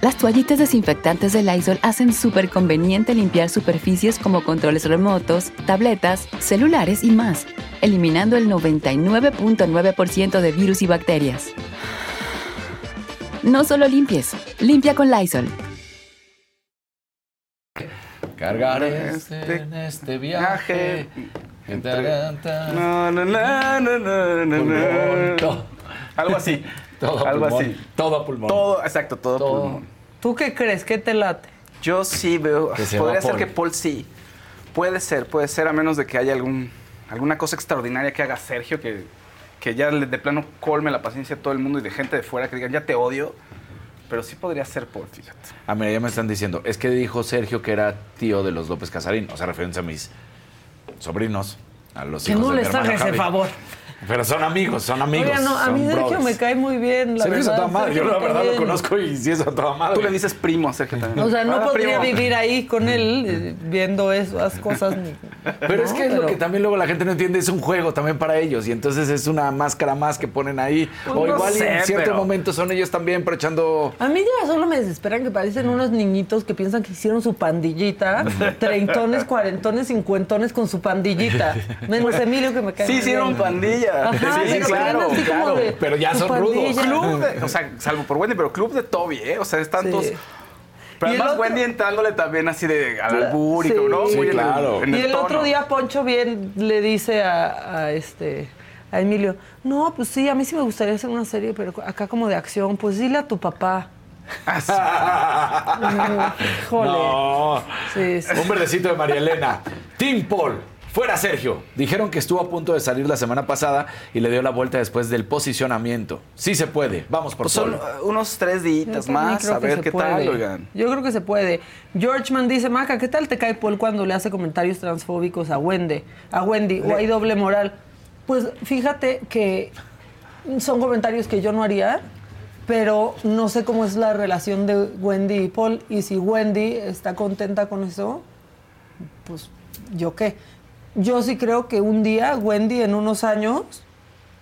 Las toallitas desinfectantes de Lysol hacen súper conveniente limpiar superficies como controles remotos, tabletas, celulares y más, eliminando el 99.9% de virus y bacterias. No solo limpies, limpia con Lysol. Cargar Este este, en este viaje. viaje. No, no, no, no, no, no, Pulmón, no. todo. Algo así. Todo Algo pulmón. así. Todo a pulmón. Todo, exacto, todo, Todo. pulmón. ¿Tú qué crees? ¿Qué te late? Yo sí veo. Que se podría ser Paul. que Paul sí. Puede ser, puede ser, a menos de que haya algún, alguna cosa extraordinaria que haga Sergio que, que ya le- de plano colme la paciencia de todo el mundo y de gente de fuera que digan, ya te odio. Pero sí podría ser Paul, fíjate. Ah, mira, ya me están diciendo. Es que dijo Sergio que era tío de los López Casarín. O sea, refiriéndose a mis sobrinos, a los Que hijos no de hermano hagas ese Javi. favor. Pero son amigos, son amigos. Oiga, no, a mí Sergio brothers. me cae muy bien, la Sergio es a toda madre. Yo la verdad lo conozco y sí es a toda madre. Tú le dices primo a Sergio también. O sea, no Ah, podría primo. vivir ahí con él eh, viendo esas cosas. Pero es que es lo que también luego la gente no entiende, es un juego también para ellos y entonces es una máscara más que ponen ahí. Pues o no igual sé, en cierto pero- momento son ellos también, pero echando... A mí ya solo me desesperan que parecen unos niñitos que piensan que hicieron su pandillita, treintones, cuarentones, cincuentones con su pandillita. Menos Emilio que me cae Sí, hicieron bien. pandilla. Ajá, sí, sí, pero claro, así como claro. de, Pero ya son rudos. pandilla. Club de- o sea, salvo por Wendy, pero club de Toby, ¿eh? O sea, están Sí. todos... Pero Y el además otro- Wendy entrándole también así de al albur y Sí. ¿no? Sí, Muy en el- claro. en Y el tono. otro día Poncho bien le dice a, a este a Emilio, no, pues sí, a mí sí me gustaría hacer una serie, pero acá como de acción, pues dile a tu papá. Híjole. No. Sí, sí. Un verdecito de María Elena. Team Paul. Fuera Sergio. Dijeron que estuvo a punto de salir la semana pasada y le dio la vuelta después del posicionamiento. Sí se puede. Vamos por Pues son Paul. uh, unos tres días más, a ver qué puede. tal, oigan. Yo creo que se puede. Georgeman dice, Maca, ¿qué tal te cae Paul cuando le hace comentarios transfóbicos a Wendy? A Wendy, o hay doble moral. Pues fíjate que son comentarios que yo no haría, pero no sé cómo es la relación de Wendy y Paul. Y si Wendy está contenta con eso, pues yo qué. Yo sí creo que un día Wendy en unos años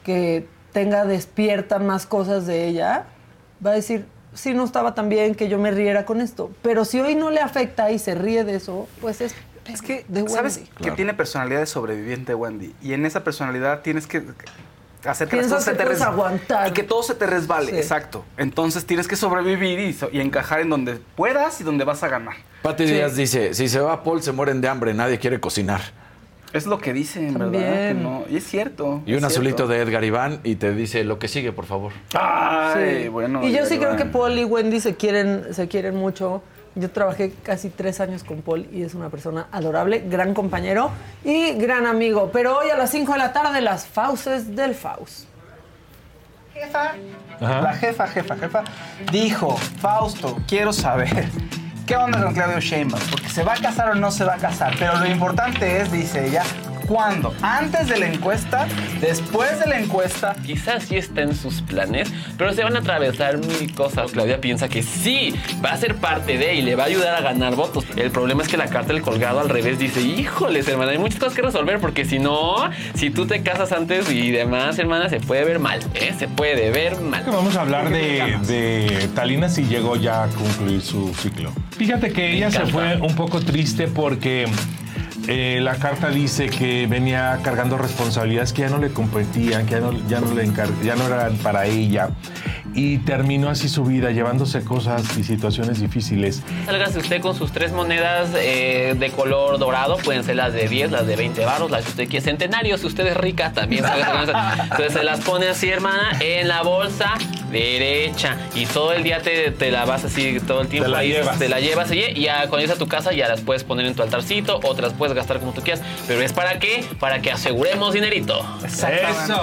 que tenga despierta más cosas de ella, va a decir, sí, no estaba tan bien que yo me riera con esto. Pero si hoy no le afecta y se ríe de eso, pues es... Es que, de Wendy. ¿sabes? Que tiene personalidad de sobreviviente Wendy. Y en esa personalidad tienes que hacer que las cosas se que te puedes res- aguantar. Y que todo se te resbale, Sí. exacto. Entonces tienes que sobrevivir y, so- y encajar en donde puedas y donde vas a ganar. Pati Díaz dice, si se va Paul se mueren de hambre, nadie quiere cocinar. Es lo que dicen, ¿verdad? También. Que no- Y es cierto. Y un azulito cierto. de Edgar Iván y te dice lo que sigue, por favor. Ay, Sí. bueno. y yo sí creo que Paul y Wendy se quieren, se quieren mucho. Yo trabajé casi tres años con Paul y es una persona adorable, gran compañero y gran amigo. Pero hoy a las 5 de la tarde, las fauces del Faust. Jefa, la jefa, jefa, jefa, dijo, Fausto, quiero saber, ¿qué onda con Claudio Sheinbaum? Porque se va a casar o no se va a casar. Pero lo importante es, dice ella, ¿Cuándo? ¿Antes de la encuesta? ¿Después de la encuesta? Quizás sí está en sus planes, pero se van a atravesar mil cosas. Claudia piensa que sí, va a ser parte de y le va a ayudar a ganar votos. El problema es que la carta del colgado al revés dice, híjoles, hermana, hay muchas cosas que resolver porque si no, si tú te casas antes y demás, hermana, se puede ver mal, ¿eh? Se puede ver mal. Vamos a hablar de, de Talina si llegó ya a concluir su ciclo. Fíjate que ella se fue un poco triste porque eh, la carta dice que venía cargando responsabilidades que ya no le competían, que ya no, ya no, le ya no eran para ella. Y terminó así su vida, llevándose cosas y situaciones difíciles. Sálgase usted con sus tres monedas eh, de color dorado, pueden ser las de 10, las de 20 baros, las que usted quiere. Centenarios, si usted es rica también. Entonces se las pone así, hermana, en la bolsa derecha. Y todo el día te, te la vas así, todo el tiempo. Te la ahí, llevas. Te la llevas y y ya cuando llegas a tu casa ya las puedes poner en tu altarcito o te las puedes gastar como tú quieras. Pero es para qué? Para que aseguremos dinerito. Eso.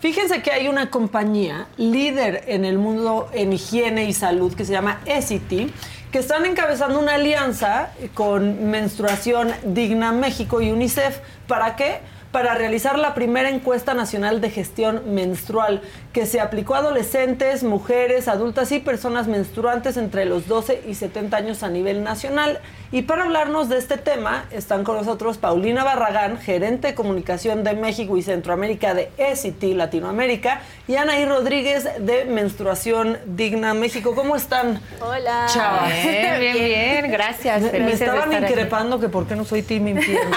Fíjense que hay una compañía líder en el mundo en higiene y salud que se llama Essity, que están encabezando una alianza con Menstruación Digna México y UNICEF. ¿Para qué? Para realizar la primera encuesta nacional de gestión menstrual que se aplicó a adolescentes, mujeres, adultas y personas menstruantes entre los 12 y 70 años a nivel nacional. Y para hablarnos de este tema están con nosotros Paulina Barragán, gerente de comunicación de México y Centroamérica de ECIT Latinoamérica, y Anaí Rodríguez de Menstruación Digna México. ¿Cómo están? Hola. Chavas. Bien, bien, bien. Gracias. Me, estaban aquí. increpando que por qué no soy Team Infierno.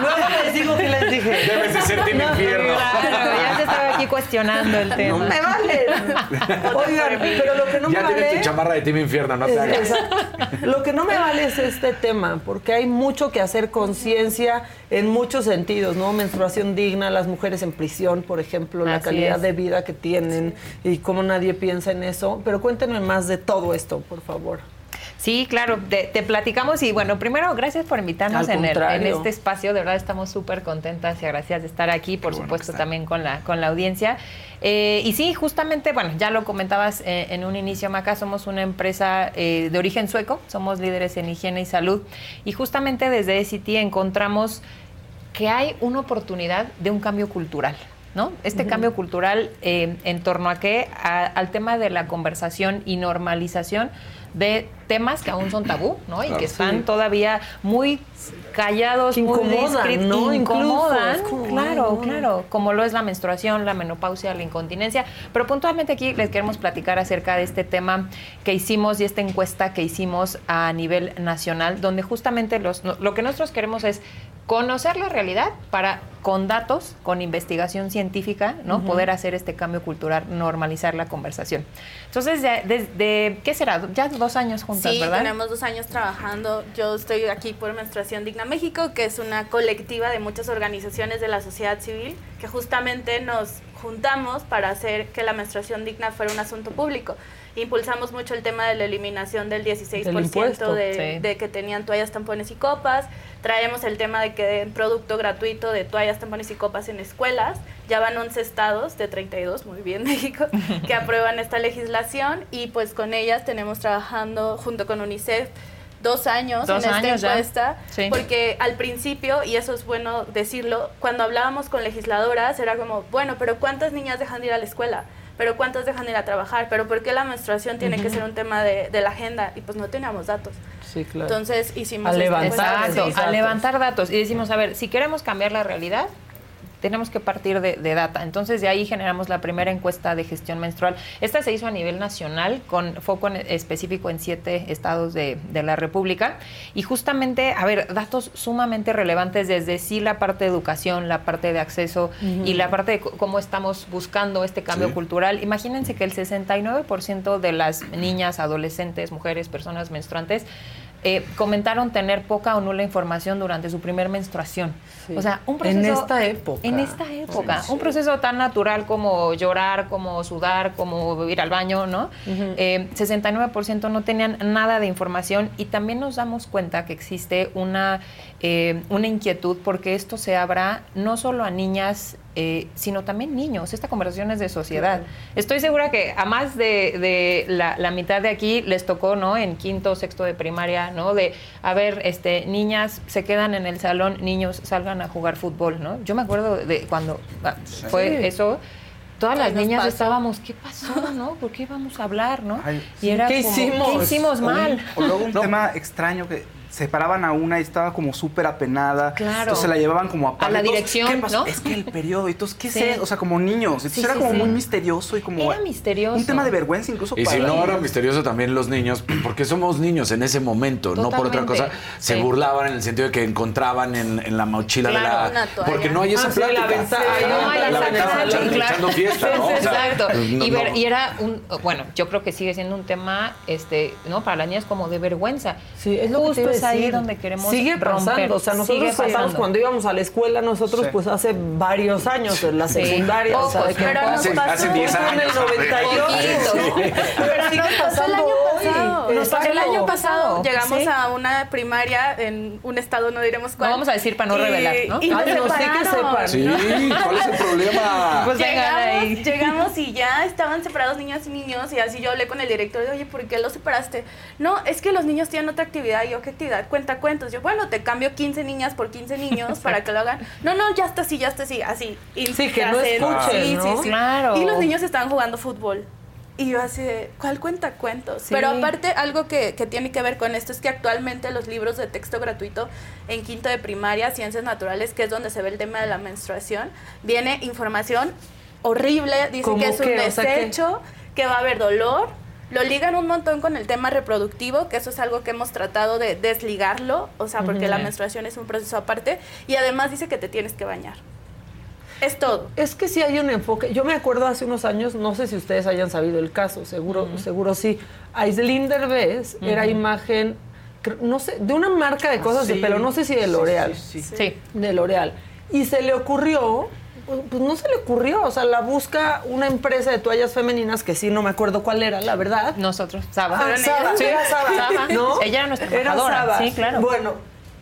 Luego les digo que les dije. Debes de ser Team No, Infierno. Claro, ya se estaba aquí cuestionando el tema. No me valen. Oigan, pero lo que no ya me tienes vale... tu chamarra de Team Infierno, no te Es- hagas. Lo que no me vale es este tema, porque hay mucho que hacer conciencia en muchos sentidos, ¿no? Menstruación digna, las mujeres en prisión, por ejemplo, la calidad es. de vida que tienen y cómo nadie piensa en eso. Pero cuéntenme más de todo esto, por favor. Sí, claro, te, te platicamos y bueno, primero gracias por invitarnos en, el- en este espacio, de verdad estamos súper contentas y agradecidas de estar aquí, por supuesto también con la, con la audiencia. Eh, y sí, justamente, bueno, ya lo comentabas eh, en un inicio, Maca, somos una empresa eh, de origen sueco, somos líderes en higiene y salud y justamente desde SCT encontramos que hay una oportunidad de un cambio cultural. ¿No? Este cambio cultural eh, en torno a qué? A- al tema de la conversación y normalización de temas que aún son tabú, ¿no? Y Claro. que están Sí. todavía muy callados, Que muy ¿no? Incomodan, como, claro, ay, no. claro, como lo es la menstruación, la menopausia, la incontinencia. Pero puntualmente aquí les queremos platicar acerca de este tema que hicimos y esta encuesta que hicimos a nivel nacional, donde justamente los, lo que nosotros queremos es conocer la realidad para con datos, con investigación científica, ¿no? Poder hacer este cambio cultural, normalizar la conversación. Entonces, de, de- de- ¿qué será? Ya dos años juntas, Sí, ¿verdad? tenemos dos años trabajando. Yo estoy aquí por Menstruación Digna México, que es una colectiva de muchas organizaciones de la sociedad civil que justamente nos juntamos para hacer que la menstruación digna fuera un asunto público. Impulsamos mucho el tema de la eliminación del 16% Del impuesto, de, sí. de que tenían toallas, tampones y copas. Traemos el tema de que den producto gratuito de toallas, tampones y copas en escuelas. Ya van 11 estados de 32, muy bien México, que aprueban esta legislación y pues con ellas tenemos trabajando junto con UNICEF dos años Dos en esta años ya. encuesta, Sí. porque al principio, y eso es bueno decirlo, cuando hablábamos con legisladoras era como, bueno, pero ¿cuántas niñas dejan de ir a la escuela? ¿Pero cuántas dejan de ir a trabajar? ¿Pero por qué la menstruación tiene que ser un tema de, de la agenda? Y pues no teníamos datos. Sí, claro. Entonces hicimos A esta levantar a levantar datos. Y decimos, a ver, si queremos cambiar la realidad, tenemos que partir de, de data. Entonces, de ahí generamos la primera encuesta de gestión menstrual. Esta se hizo a nivel nacional, con foco en- específico en siete estados de, de la República. Y justamente, a ver, datos sumamente relevantes desde sí la parte de educación, la parte de acceso y la parte de cómo estamos buscando este cambio Sí. cultural. Imagínense que el 69% de las niñas, adolescentes, mujeres, personas menstruantes, eh, comentaron tener poca o nula información durante su primer menstruación. Sí. O sea, un En proceso... esta época. En esta época. Sí. Un proceso tan natural como llorar, como sudar, como ir al baño, ¿no? Ujú. Eh, 69% no tenían nada de información y también nos damos cuenta que existe una, eh, una inquietud porque esto se abra no solo a niñas eh, sino también niños. Esta conversación es de sociedad. Estoy segura que a más de, de la, la mitad de aquí les tocó, ¿no? En quinto, sexto de primaria, ¿no? De, a ver, este, niñas se quedan en el salón, niños salgan a jugar fútbol, ¿no? Yo me acuerdo de cuando ah, fue Sí. eso. Todas Ay, las niñas pasó. estábamos, ¿qué pasó, no? ¿Por qué vamos a hablar, no? Ay, y era ¿Qué como, hicimos? ¿qué hicimos mal? O luego un tema extraño que separaban a una y estaba como súper apenada. Claro. Entonces la llevaban como aparte. A la dirección, ¿Qué pasó? ¿no? Es que el periodo. Entonces, ¿qué Sí. sé? O sea, como niños. Entonces Sí, era sí, como sí. muy misterioso y como. Era misterioso. Un tema de vergüenza incluso Y para si no la- era misterioso también los niños, porque somos niños en ese momento, no por otra cosa, se burlaban en el sentido de que encontraban en, en la mochila Claro, de la... Porque no hay esa Ah, sí, la plática. ventana. Ajá, No, hay la la echando, fiesta, Exacto. y era un, bueno, yo creo que sigue siendo un tema, este, ¿no? Para las niñas como de vergüenza. Sí, es lo que Ahí donde queremos Sigue pasando, romper. o sea, nosotros Sigue pasamos pasando. cuando íbamos a la escuela, nosotros Sí. pues hace varios años, en la Sí. secundaria, o sea, de Pocos, que pero nos hace, pasó. hace 10 Fue en años. el 98. Poquito. Pero sigue nos pasó el pasando año pasado. Nos pasó el año pasado. Llegamos Sí. a una primaria en un estado, no diremos cuál. No vamos a decir para no Y- revelar, ¿no? Y nos que separaron. sepan. Sí, ¿cuál es el problema? Pues llegamos, llegamos y ya estaban separados niñas y niños y así yo hablé con el director de, oye, ¿por qué los separaste? No, es que los niños tienen otra actividad. Y yo, ¿qué actividad? Cuenta cuentos. Yo, bueno, te cambio 15 niñas por 15 niños para que lo hagan. No, no, ya está así, ya está así, así. Y Sí, que no escuchen, sí, ¿no? sí, sí. Claro. Y los niños estaban jugando fútbol. Y yo así de, ¿cuál cuenta cuentos? Sí. Pero aparte, algo que, que tiene que ver con esto es que actualmente los libros de texto gratuito en quinto de primaria, ciencias naturales, que es donde se ve el tema de la menstruación, viene información horrible, dice ¿Cómo que es un qué? O sea, ¿qué? desecho, que va a haber dolor. Lo ligan un montón con el tema reproductivo, que eso es algo que hemos tratado de desligarlo, o sea, porque la menstruación es un proceso aparte, y además dice que te tienes que bañar. Es todo. Es que sí hay un enfoque. Yo me acuerdo hace unos años, no sé si ustedes hayan sabido el caso, seguro, seguro sí. Aislinn Derbez era imagen, no sé, de una marca de cosas de sí. pelo, no sé si de Sí, L'Oreal. sí, sí. Sí. De L'Oreal. Y se le ocurrió, pues, pues no se le ocurrió, o sea, la busca una empresa de toallas femeninas que sí no me acuerdo cuál era, la verdad. Nosotros, Saba. Ah, Saba, Sí. era Saba, Saba. ¿no? Ella era nuestra Era embajadora. Saba. Sí, claro. Bueno,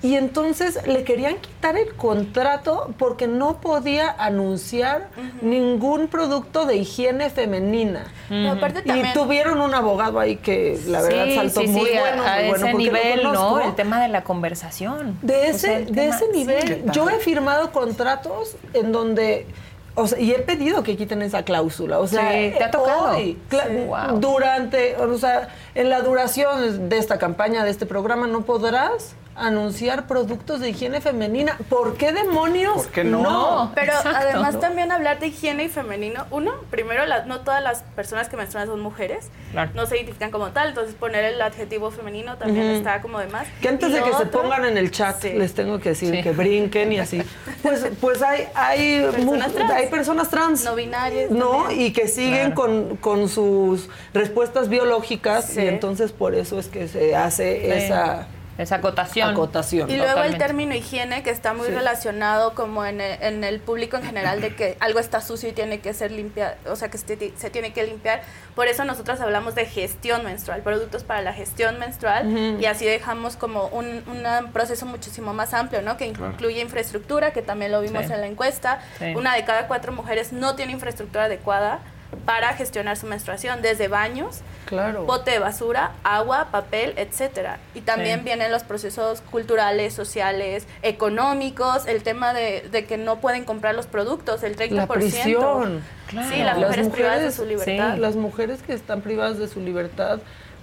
y entonces le querían quitar el contrato porque no podía anunciar ningún producto de higiene femenina. Aparte Y tuvieron un abogado ahí que la verdad sí, saltó sí, muy sí, bueno, a, a muy bueno, ese porque lo nivel, ¿no? El tema de la conversación. De O sea, ese, de tema- ese nivel, yo he firmado contratos en donde, o sea, y he pedido que quiten esa cláusula. O sea, Sí, ¿te ha tocado? hoy, cla- Sí. Wow. durante, o sea, en la duración de esta campaña, de este programa, no podrás anunciar productos de higiene femenina. ¿Por qué demonios? ¿Por qué no? Pero Exacto. además también hablar de higiene y femenino. Uno, primero, la- no todas las personas que menstruan son mujeres. Claro. No se identifican como tal, entonces poner el adjetivo femenino también está como de más. Que antes Y de que se pongan en el chat, Sí. les tengo que decir Sí. que brinquen y así. Pues, pues hay, hay, Personas trans. hay personas trans. No binarias. ¿no? también. Y que siguen con, con sus respuestas biológicas Sí. y entonces por eso es que se hace Sí. esa Esa acotación. acotación. Y luego el término higiene, que está muy Sí. relacionado como en el, en el público en general, de que algo está sucio y tiene que ser limpiado, o sea, que se, se tiene que limpiar. Por eso nosotros hablamos de gestión menstrual, productos para la gestión menstrual, y así dejamos como un, un proceso muchísimo más amplio, ¿no? Que Claro. incluye infraestructura, que también lo vimos Sí. en la encuesta. Sí. Una de cada cuatro mujeres no tiene infraestructura adecuada para gestionar su menstruación, desde baños, Claro. bote de basura, agua, papel, etcétera. Y también Sí. vienen los procesos culturales, sociales, económicos, el tema de, de que no pueden comprar los productos, el 30%. La prisión. Claro. Sí, las Las mujeres, privadas de mujeres, su libertad. sí. Las mujeres que están privadas de su libertad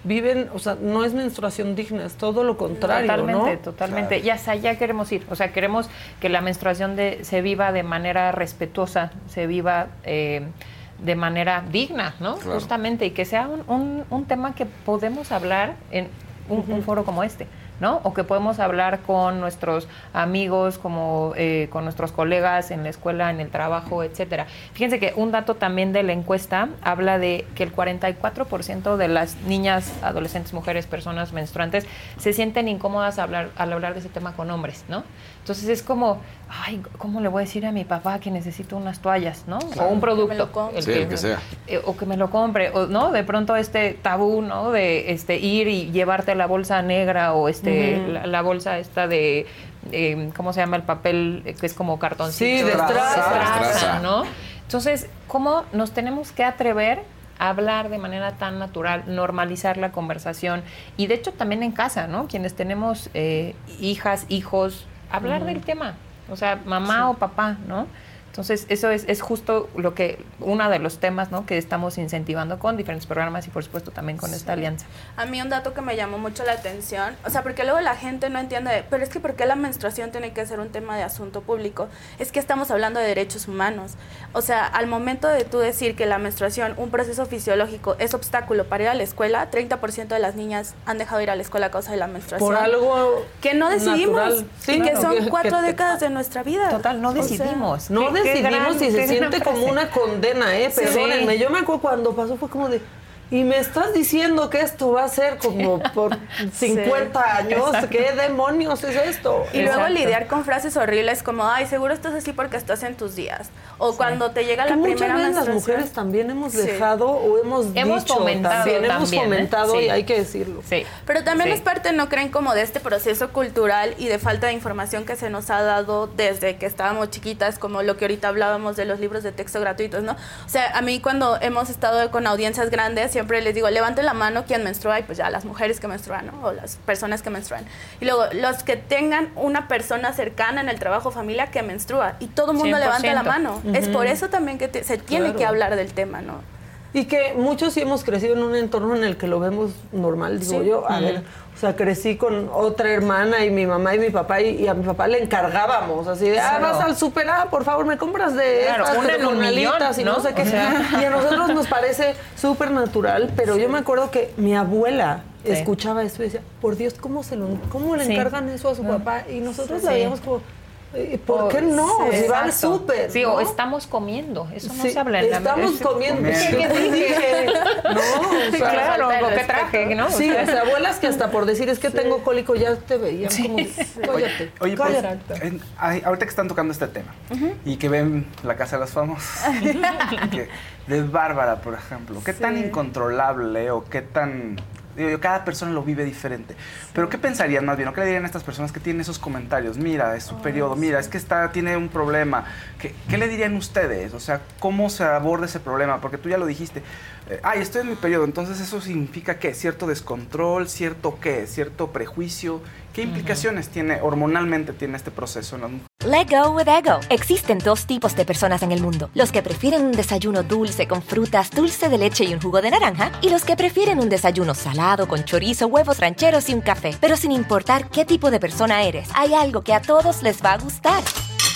viven, o sea, no es menstruación digna, es todo lo contrario, Totalmente, ¿no? totalmente. Y hasta allá queremos ir. O sea, queremos que la menstruación de, se viva de manera respetuosa, se viva eh, de manera digna, ¿no? Claro. Justamente, y que sea un, un- un tema que podemos hablar en un, un foro como este. ¿No? O que podemos hablar con nuestros amigos, como eh, con nuestros colegas en la escuela, en el trabajo, etcétera. Fíjense que un dato también de la encuesta habla de que el 44% de las niñas, adolescentes, mujeres, personas menstruantes se sienten incómodas al hablar, al hablar de ese tema con hombres, ¿no? Entonces es como, ay, ¿cómo le voy a decir a mi papá que necesito unas toallas, ¿no? Claro. O un Que me producto. lo compre. Sí, el que sea. eh, o que me lo compre, o no, de pronto este tabú, ¿no? De este ir y llevarte la bolsa negra o este la, la bolsa esta de, eh, ¿cómo se llama el papel? Que es como cartoncito. Sí, de. ¿no? Entonces, ¿cómo nos tenemos que atrever a hablar de manera tan natural, normalizar la conversación? Y de hecho también en casa, ¿no? Quienes tenemos eh, hijas, hijos, hablar del tema. O sea, mamá o papá, ¿no? Entonces, eso es, es justo lo que, uno de los temas, ¿no? Que estamos incentivando con diferentes programas y por supuesto también con esta alianza. A mí un dato que me llamó mucho la atención, o sea, porque luego la gente no entiende, pero es que ¿por qué la menstruación tiene que ser un tema de asunto público? Es que estamos hablando de derechos humanos. O sea, al momento de tú decir que la menstruación, un proceso fisiológico, es obstáculo para ir a la escuela, 30% de las niñas han dejado de ir a la escuela a causa de la menstruación. Por algo que no decidimos, natural. Sí, y que son cuatro que- décadas de nuestra vida. Total, no O sea, decidimos. No qué decidimos gran- y se siente como una condena, ¿eh? Sí. Perdónenme. Yo me acuerdo cuando pasó, fue como de. Y me estás diciendo que esto va a ser como por 50 años. Exacto. ¿Qué demonios es esto? Y luego lidiar con frases horribles como, ay, seguro estás así porque estás en tus días. O cuando te llega Que la muchas primera veces las mujeres también hemos Sí. dejado o hemos, Hemos dicho fomentado también, hemos también, ¿eh? fomentado Sí. y hay que decirlo. Sí. Pero también Sí. es parte, ¿no creen como de este proceso cultural y de falta de información que se nos ha dado desde que estábamos chiquitas, como lo que ahorita hablábamos de los libros de texto gratuitos, ¿no? O sea, a mí cuando hemos estado con audiencias grandes, siempre les digo, levanten la mano quien menstrua y pues ya las mujeres que menstruan, ¿no? O las personas que menstruan. Y luego, los que tengan una persona cercana en el trabajo familia que menstrua y todo el mundo levanta la 100%. mano. Es por eso también que te- se tiene Claro. que hablar del tema, ¿no? Y que muchos sí hemos crecido en un entorno en el que lo vemos normal, digo Sí. yo. A ver, sea, crecí con otra hermana y mi mamá y mi papá, y, y a mi papá le encargábamos, así de, ah, Claro. vas al super, ah, por favor, me compras de Claro, estas, una en un millón, y no, ¿no? sé qué. O sea. Y a nosotros nos parece súper natural, pero yo me acuerdo que mi abuela Sí. escuchaba eso y decía, por Dios, ¿cómo, se lo, cómo le Sí. encargan eso a su No. papá? Y nosotros la veíamos como, "Eh, ¿por O- qué no? sí, si va al exacto. súper. Sí, ¿no? o estamos comiendo. Eso no Sí, se habla en la estamos es- comiendo. ¿Qué, qué dije? No, o sea, claro, de ¿qué traje? ¿no? Sí, O sea, o sea, abuelas que hasta por decir es que tengo cólico ya te veían como, cállate, Oye, pues, cállate. en- ay, ahorita que están tocando este tema y que ven La Casa de los Famosos, que- de Bárbara, por ejemplo, ¿qué tan incontrolable o qué tan... digo yo, cada persona lo vive diferente. Pero ¿qué pensarían más bien? ¿O qué le dirían a estas personas que tienen esos comentarios? Mira, es su periodo, mira, es que está, tiene un problema. ¿Qué, qué le dirían ustedes? O sea, ¿cómo se aborda ese problema? Porque tú ya lo dijiste. Eh, Ay, estoy en mi periodo, entonces eso significa qué? ¿Cierto descontrol? ¿Cierto qué? ¿Cierto prejuicio? ¿Qué implicaciones tiene, hormonalmente tiene este proceso en las mujeres? Let go with ego. Existen dos tipos de personas en el mundo: los que prefieren un desayuno dulce con frutas, dulce de leche y un jugo de naranja, y los que prefieren un desayuno salado con chorizo, huevos rancheros y un café. Pero sin importar qué tipo de persona eres, hay algo que a todos les va a gustar.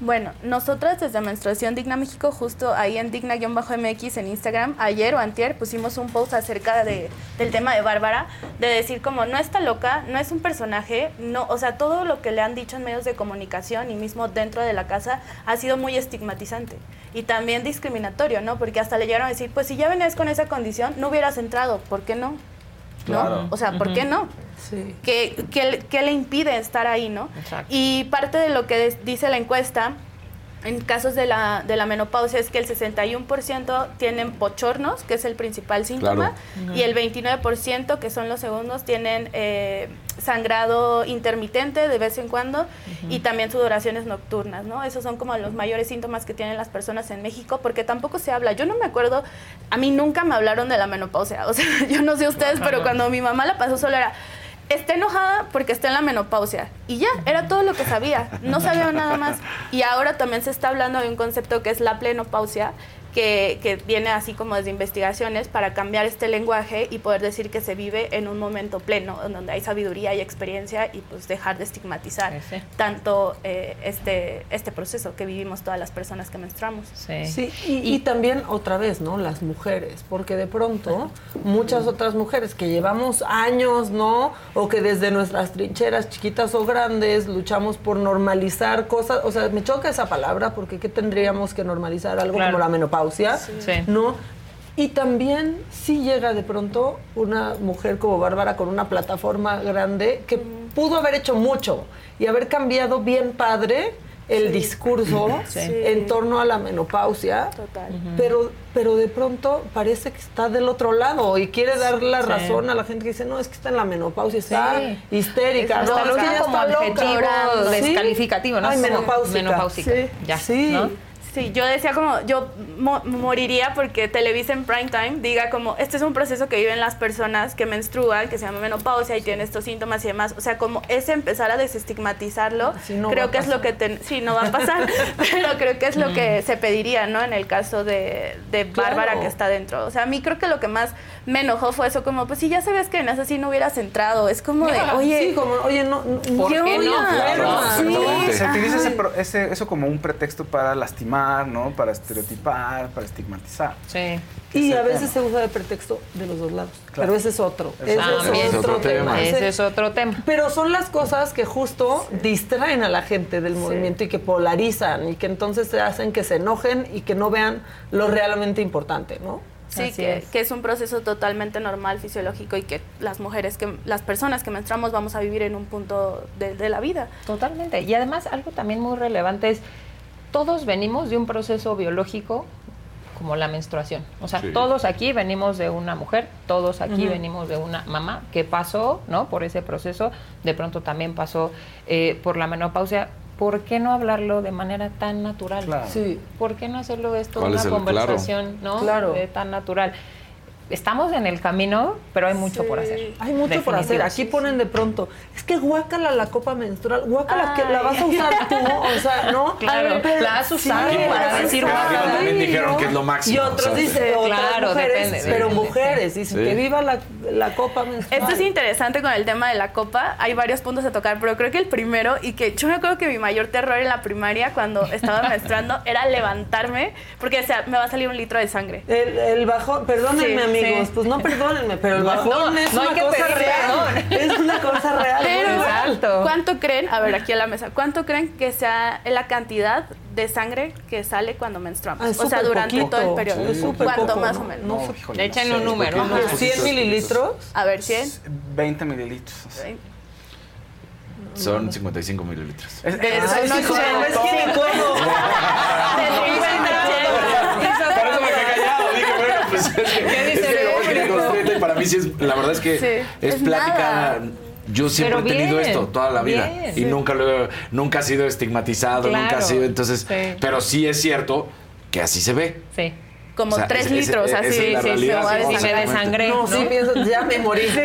Bueno, nosotras desde Menstruación Digna México, justo ahí en digna-mx en Instagram, ayer o antier pusimos un post acerca de, del tema de Bárbara, de decir como no está loca, no es un personaje, no, o sea, todo lo que le han dicho en medios de comunicación y mismo dentro de la casa ha sido muy estigmatizante y también discriminatorio, ¿no? Porque hasta le llegaron a decir, pues si ya venías con esa condición, no hubieras entrado, ¿por qué no? ¿No? Claro. O sea, ¿por qué no? Sí. ¿Qué, qué- qué le impide estar ahí, no? Y parte de lo que des- dice la encuesta en casos de la, de la menopausia es que el 61% tienen pochornos, que es el principal síntoma, Claro. y el 29%, que son los segundos, tienen eh, sangrado intermitente de vez en cuando y también sudoraciones nocturnas, ¿no? Esos son como los mayores síntomas que tienen las personas en México, porque tampoco se habla. Yo no me acuerdo, a mí nunca me hablaron de la menopausia, o sea, yo no sé ustedes, pero cuando mi mamá la pasó sola era... Está enojada porque está en la menopausia. Y ya, era todo lo que sabía. No sabía nada más. Y ahora también se está hablando de un concepto que es la plenopausia, que que, viene así como desde investigaciones para cambiar este lenguaje y poder decir que se vive en un momento pleno, en donde hay sabiduría y experiencia y pues dejar de estigmatizar tanto eh, este, este proceso que vivimos todas las personas que menstruamos. Sí, y, y también otra vez, ¿no? Las mujeres, porque de pronto muchas otras mujeres que llevamos años, ¿no? O que desde nuestras trincheras chiquitas o grandes luchamos por normalizar cosas, o sea, me choca esa palabra porque ¿qué tendríamos que normalizar? Algo Claro. como la menopausia, Sí. ¿no? Y también sí llega de pronto una mujer como Bárbara con una plataforma grande que pudo haber hecho mucho y haber cambiado bien padre el discurso Sí. en torno a la menopausia, Total. pero, pero de pronto parece que está del otro lado y quiere dar la Sí. razón a la gente que dice, no, es que está en la menopausia, está Sí. histérica, no, es ya como descalificativo, ¿no? Ay, Como menopáusica. menopáusica. Sí. Ya, Sí. ¿no? Sí, yo decía como, yo mo- moriría porque Televisa en prime time diga como, este es un proceso que viven las personas que menstruan, que se llama menopausia y tienen estos síntomas y demás. O sea, como ese empezar a desestigmatizarlo, Sí, no creo que es lo que, ten- sí, no va a pasar, pero creo que es lo que se pediría, ¿no? En el caso de, de Claro. Bárbara que está dentro. O sea, a mí creo que lo que más me enojó fue eso, como, pues si ya sabías que en eso sí no hubieras entrado. Es como de, oye, Sí, como, oye, no, ¿Por qué no? Sí. Se utiliza ese pro- ese- eso como un pretexto para lastimar, ¿no? Para estereotipar, para estigmatizar. Sí. Y a veces tema. se usa de pretexto de los dos lados. Claro. Pero ese es otro. Ese es es otro otro tema. tema. Ese es otro tema. Pero son las cosas que justo distraen a la gente del movimiento y que polarizan y que entonces se hacen que se enojen y que no vean lo realmente importante, ¿no? Sí, que es. que es un proceso totalmente normal, fisiológico y que las mujeres, que las personas que menstruamos vamos a vivir en un punto de, de la vida. Totalmente. Y además algo también muy relevante es, todos venimos de un proceso biológico como la menstruación. O sea, Sí. todos aquí venimos de una mujer, todos aquí venimos de una mamá que pasó, ¿no? Por ese proceso, de pronto también pasó eh, por la menopausia. ¿Por qué no hablarlo de manera tan natural? Claro. Sí. ¿Por qué no hacerlo de esto ¿Cuál una claro? conversación, ¿no? Claro. De tan natural. Estamos en el camino, pero hay mucho por hacer. Hay mucho por hacer. Aquí ponen de pronto, es que guácala la copa menstrual, guácala que la vas a usar tú, o sea, ¿no? Claro, pero- la vas a usar sí, para decir sí, guácala. También dijeron que es lo máximo, Y otros o sea, dicen, otras Claro, mujeres, depende, pero depende. mujeres, dicen Sí. que viva la, la copa menstrual. Esto es interesante con el tema de la copa. Hay varios puntos a tocar, pero creo que el primero, y que yo me acuerdo que mi mayor terror en la primaria cuando estaba menstruando era levantarme, porque o sea, me va a salir un litro de sangre. El, el bajón, perdónenme Sí, amigos, sí. pues no perdónenme, pero el bajón no, es no hay una que cosa pedir real. Es una cosa real. Pero. Exacto. ¿cuánto creen? A ver, aquí a la mesa. ¿Cuánto creen que sea la cantidad de sangre que sale cuando menstruamos? Ah, es o sea, durante poquito. todo el periodo. Sí, es ¿Cuánto poco, más ¿no? o menos? No, No, híjole, Echen no un número, Porque ¿no? unos 100 poquitos, mililitros. A ver, 100. 20 mililitros. Son 55 mililitros. Es- es- sí, es cierto. es pues es que, ¿Qué dice es que el luego tiene público? 230 y para mí sí es, la verdad es que Sí, es, es plática. nada. Yo siempre Pero he tenido bien, esto toda la vida bien, y sí. nunca lo he- nunca ha sido estigmatizado, nunca ha Claro, sido entonces, sí. pero sí es cierto que así se ve. Sí. Como O sea, 3 ese- ese- litros, esa así. sí, realidad, se va a sí, Sí, me desangrar. desangré, No, ¿no? sí pienso, ya me morí. ¿Qué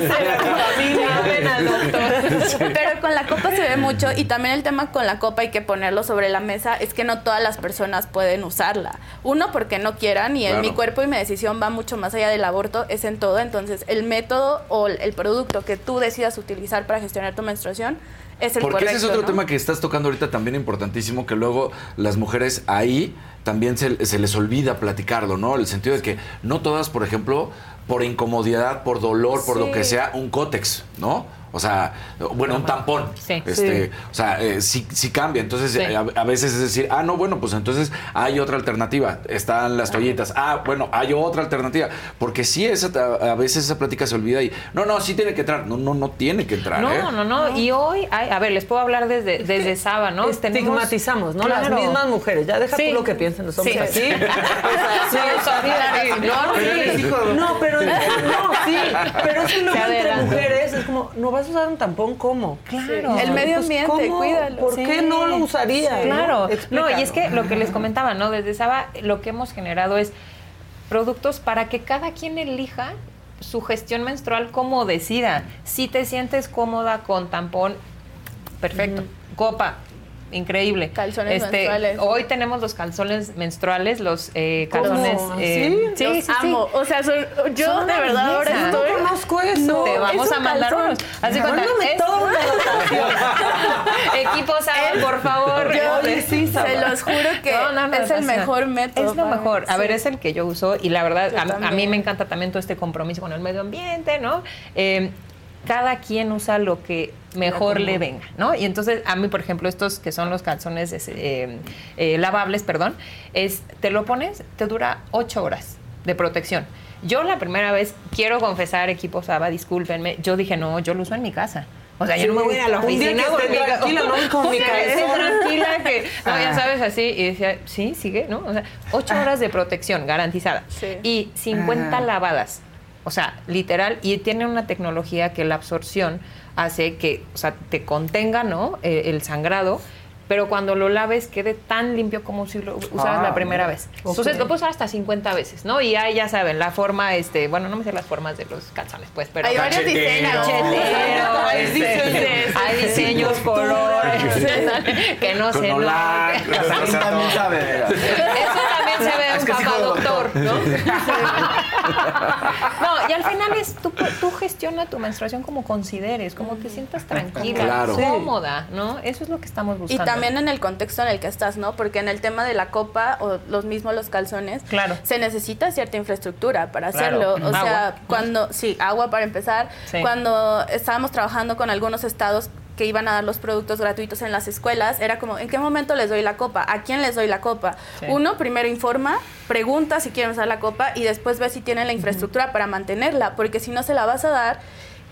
será familia? Ven al doctor. Pero con la copa se ve mucho y también el tema con la copa hay que ponerlo sobre la mesa es que no todas las personas pueden usarla. Uno porque no quieran y en Claro. mi cuerpo y mi decisión va mucho más allá del aborto, es en todo. Entonces el método o el producto que tú decidas utilizar para gestionar tu menstruación es el Porque correcto. ese es otro ¿no? tema que estás tocando ahorita también importantísimo, que luego las mujeres ahí también se, se les olvida platicarlo, ¿no? El sentido de que no todas, por ejemplo, por incomodidad, por dolor, por lo que sea, un cótex, ¿no? O sea, bueno, un tampón. Sí. Este, Sí. O sea, eh, sí, sí cambia. Entonces, Sí. eh, a, a veces es decir, ah, no, bueno, pues entonces hay otra alternativa. Están las toallitas. Ah, bueno, hay otra alternativa. Porque sí, esa, a veces esa plática se olvida y, no, no, sí tiene que entrar. No, no, no tiene que entrar. ¿eh? No, no, no. Y hoy, hay- a ver, les puedo hablar desde, desde Saba, ¿no? Estigmatizamos, ¿no? Las mismas mujeres. Ya deja Sí. tú lo que piensen los hombres Sí. no. No, pero no, sí. Pero es que luego Se entre mujeres es como, no vas a usar un tampón, ¿cómo? Claro. El medio Pues, ambiente, cuídalo. ¿Por qué no lo usaría? Claro. ¿no? No, y es que lo que les comentaba, ¿no? Desde Saba, lo que hemos generado es productos para que cada quien elija su gestión menstrual como decida. Si te sientes cómoda con tampón, perfecto. Copa, increíble. Calzones Este, menstruales. Hoy tenemos los calzones menstruales, los eh, calzones. eh, ¿Sí? sí, Los sí, sí. amo. O sea, son- yo Son de verdad ahora estoy. No conozco eso. Te vamos Es a mandar calzón. unos. De cuenta, es- toda una dotación. Equipo Saba, por favor. Yo Oye, sí, Saba. se los juro que No, no, no, es el mejor método. Es lo mejor. A sí. ver, es el que yo uso y la verdad, a, a mí me encanta también todo este compromiso con el medio ambiente, ¿no? Eh, cada quien usa lo que mejor le venga, ¿no? Y entonces, a mí, por ejemplo, estos que son los calzones eh, eh, lavables, perdón, es, te lo pones, te dura ocho horas de protección. Yo la primera vez, quiero confesar, equipo Saba, discúlpenme, yo dije, no, yo lo uso en mi casa. O sea, yo no me voy a la oficina con mi tranquila, ¿no? Con mi tranquila que, no, ya Ah. sabes, así, y decía, sí, sigue, ¿no? O sea, ocho horas de protección garantizada. Sí. Y 50 Ah. lavadas. O sea, literal, y tiene una tecnología que la absorción hace que, o sea, te contenga, ¿no? Eh, el sangrado, pero cuando lo laves quede tan limpio como si lo usaras Ah, la primera mira. vez. Entonces lo puedes usar hasta 50 veces, ¿no? Y ahí ya saben, la forma, este, bueno, no me sé las formas de los calzones, pues, pero... Hay varios diseños. Hay diseños. hay diseños, colores, que no se de- Eso también se ve un papá doctor. ¿no? No, y al final es tú, tú gestiona tu menstruación como consideres, como te sientas tranquila, Claro. cómoda, ¿no? Eso es lo que estamos Y buscando. También en el contexto en el que estás, ¿no? Porque en el tema de la copa o los mismos los calzones, Claro. se necesita cierta infraestructura para Claro. hacerlo. O Agua. sea, cuando, sí, agua para empezar. Sí. Cuando estábamos trabajando con algunos estados que iban a dar los productos gratuitos en las escuelas, era como, ¿en qué momento les doy la copa? ¿A quién les doy la copa? Sí. Uno, primero informa, pregunta si quieren usar la copa y después ve si tienen la infraestructura para mantenerla, porque si no se la vas a dar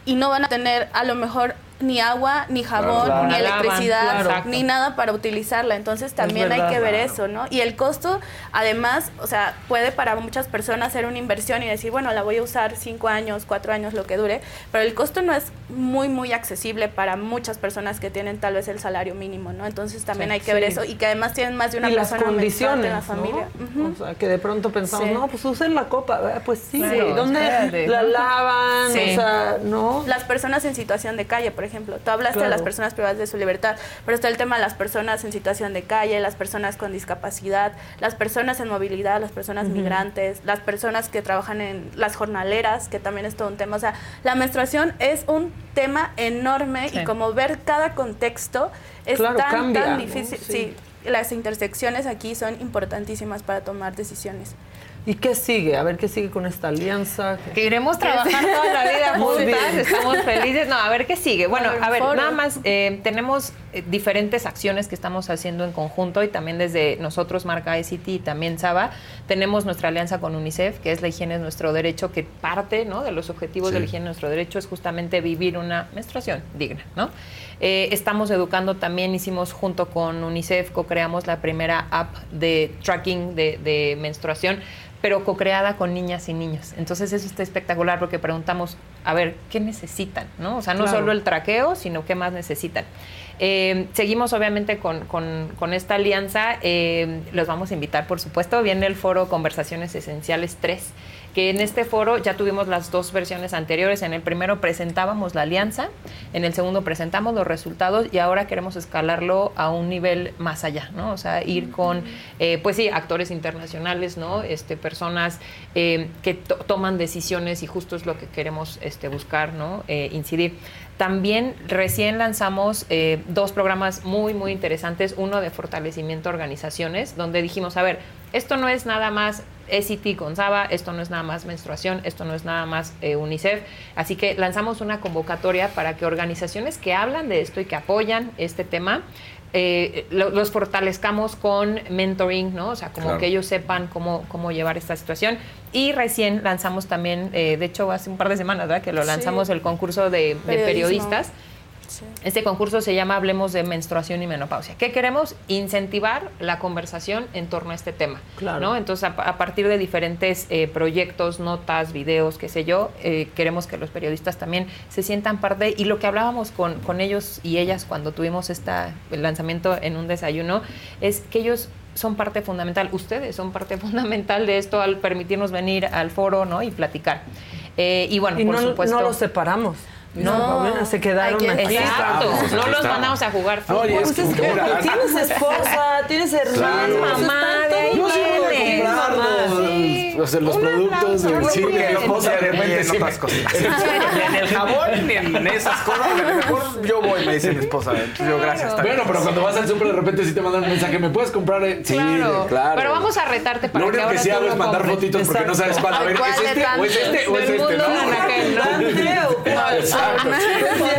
y no van a tener a lo mejor ni agua, ni jabón, claro. ni electricidad, claro. ni nada para utilizarla. Entonces también hay que ver eso, ¿no? Y el costo, además, o sea, puede para muchas personas ser una inversión y decir, bueno, la voy a usar cinco años, cuatro años, lo que dure, pero el costo no es muy, muy accesible para muchas personas que tienen tal vez el salario mínimo, ¿no? Entonces también Sí. hay que ver eso y que además tienen más de una y las persona menstruante condiciones, en la familia. O sea, que de pronto pensamos, Sí. no, pues usen la copa. Pues sí, Claro, ¿y ¿dónde espérate. la lavan? Sí. O sea, ¿no? Las personas en situación de calle, por ejemplo. Tú hablaste de las personas privadas de su libertad, pero está el tema de las personas en situación de calle, las personas con discapacidad, las personas en movilidad, las personas migrantes, las personas que trabajan en las jornaleras, que también es todo un tema. O sea, la menstruación es un tema enorme Sí. y como ver cada contexto es Claro, tan, cambia, tan ¿no? difícil. Sí. sí, las intersecciones aquí son importantísimas para tomar decisiones. ¿Y qué sigue? A ver qué sigue con esta alianza. Que iremos trabajando toda la vida Muy juntas, bien. estamos felices. No, a ver qué sigue. Bueno, A ver, a ver, foro. nada más, eh, tenemos eh, diferentes acciones que estamos haciendo en conjunto y también desde nosotros, marca ICT y también Saba, tenemos nuestra alianza con UNICEF, que es la higiene es nuestro derecho, que parte ¿no? de los objetivos Sí. de la higiene es nuestro derecho es justamente vivir una menstruación digna, ¿no? Eh, estamos educando también, hicimos junto con UNICEF, co-creamos la primera app de tracking de, de menstruación, pero co-creada con niñas y niños. Entonces eso está espectacular porque preguntamos, a ver, ¿qué necesitan? ¿no? O sea, no Claro. solo el traqueo, sino qué más necesitan. Eh, seguimos obviamente con, con- con esta alianza, eh, los vamos a invitar por supuesto, viene el foro Conversaciones Esenciales 3, que en este foro ya tuvimos las dos versiones anteriores, en el primero presentábamos la alianza, en el segundo presentamos los resultados y ahora queremos escalarlo a un nivel más allá, ¿no? O sea, ir con, eh, pues sí, actores internacionales, ¿no? Este, personas eh, que to- toman decisiones y justo es lo que queremos este, buscar, ¿no? Eh, incidir. También recién lanzamos eh, dos programas muy, muy interesantes. Uno de fortalecimiento de organizaciones, donde dijimos, a ver, esto no es nada más SIT con Saba, esto no es nada más menstruación, esto no es nada más eh, UNICEF. Así que lanzamos una convocatoria para que organizaciones que hablan de esto y que apoyan este tema, eh, lo- los fortalezcamos con mentoring, ¿no? O sea, como Claro. que ellos sepan cómo, cómo llevar esta situación. Y recién lanzamos también, eh, de hecho hace un par de semanas, ¿verdad? Que lo Sí. lanzamos el concurso de, de Periodismo. Este concurso se llama Hablemos de menstruación y menopausia. ¿Qué queremos? Incentivar la conversación en torno a este tema. Claro. ¿no? Entonces, a, a partir de diferentes eh, proyectos, notas, videos, qué sé yo, eh, queremos que los periodistas también se sientan parte. Y lo que hablábamos con, con ellos y ellas cuando tuvimos esta, el lanzamiento en un desayuno es que ellos son parte fundamental, ustedes son parte fundamental de esto al permitirnos venir al foro ¿no? y platicar. Eh, y bueno, y por no, supuesto. no lo separamos. No, Paulina, se quedaron Aquí. Exacto. pues no aquí los estamos. mandamos a jugar fútbol. Oye, es Pues es que tienes esposa, tienes hermanos, Claro. Mamá, de ahí Yo sí voy a viene. comprar los, Sí. o sea, los Un productos del cine. No puedo de repente en otras cositas. ni en el jabón, en esas cosas. A lo mejor yo voy, me dice mi esposa. Entonces yo, gracias. Bueno, pero cuando vas al súper de repente sí te mandan un mensaje, ¿me puedes comprar? Sí, claro. Pero vamos a retarte para Lo que único que ahora sí hago lo es mandar fotitos porque no sabes cuál. A ver, ¿Cuál ¿es de este o es este o es este, mundo de no?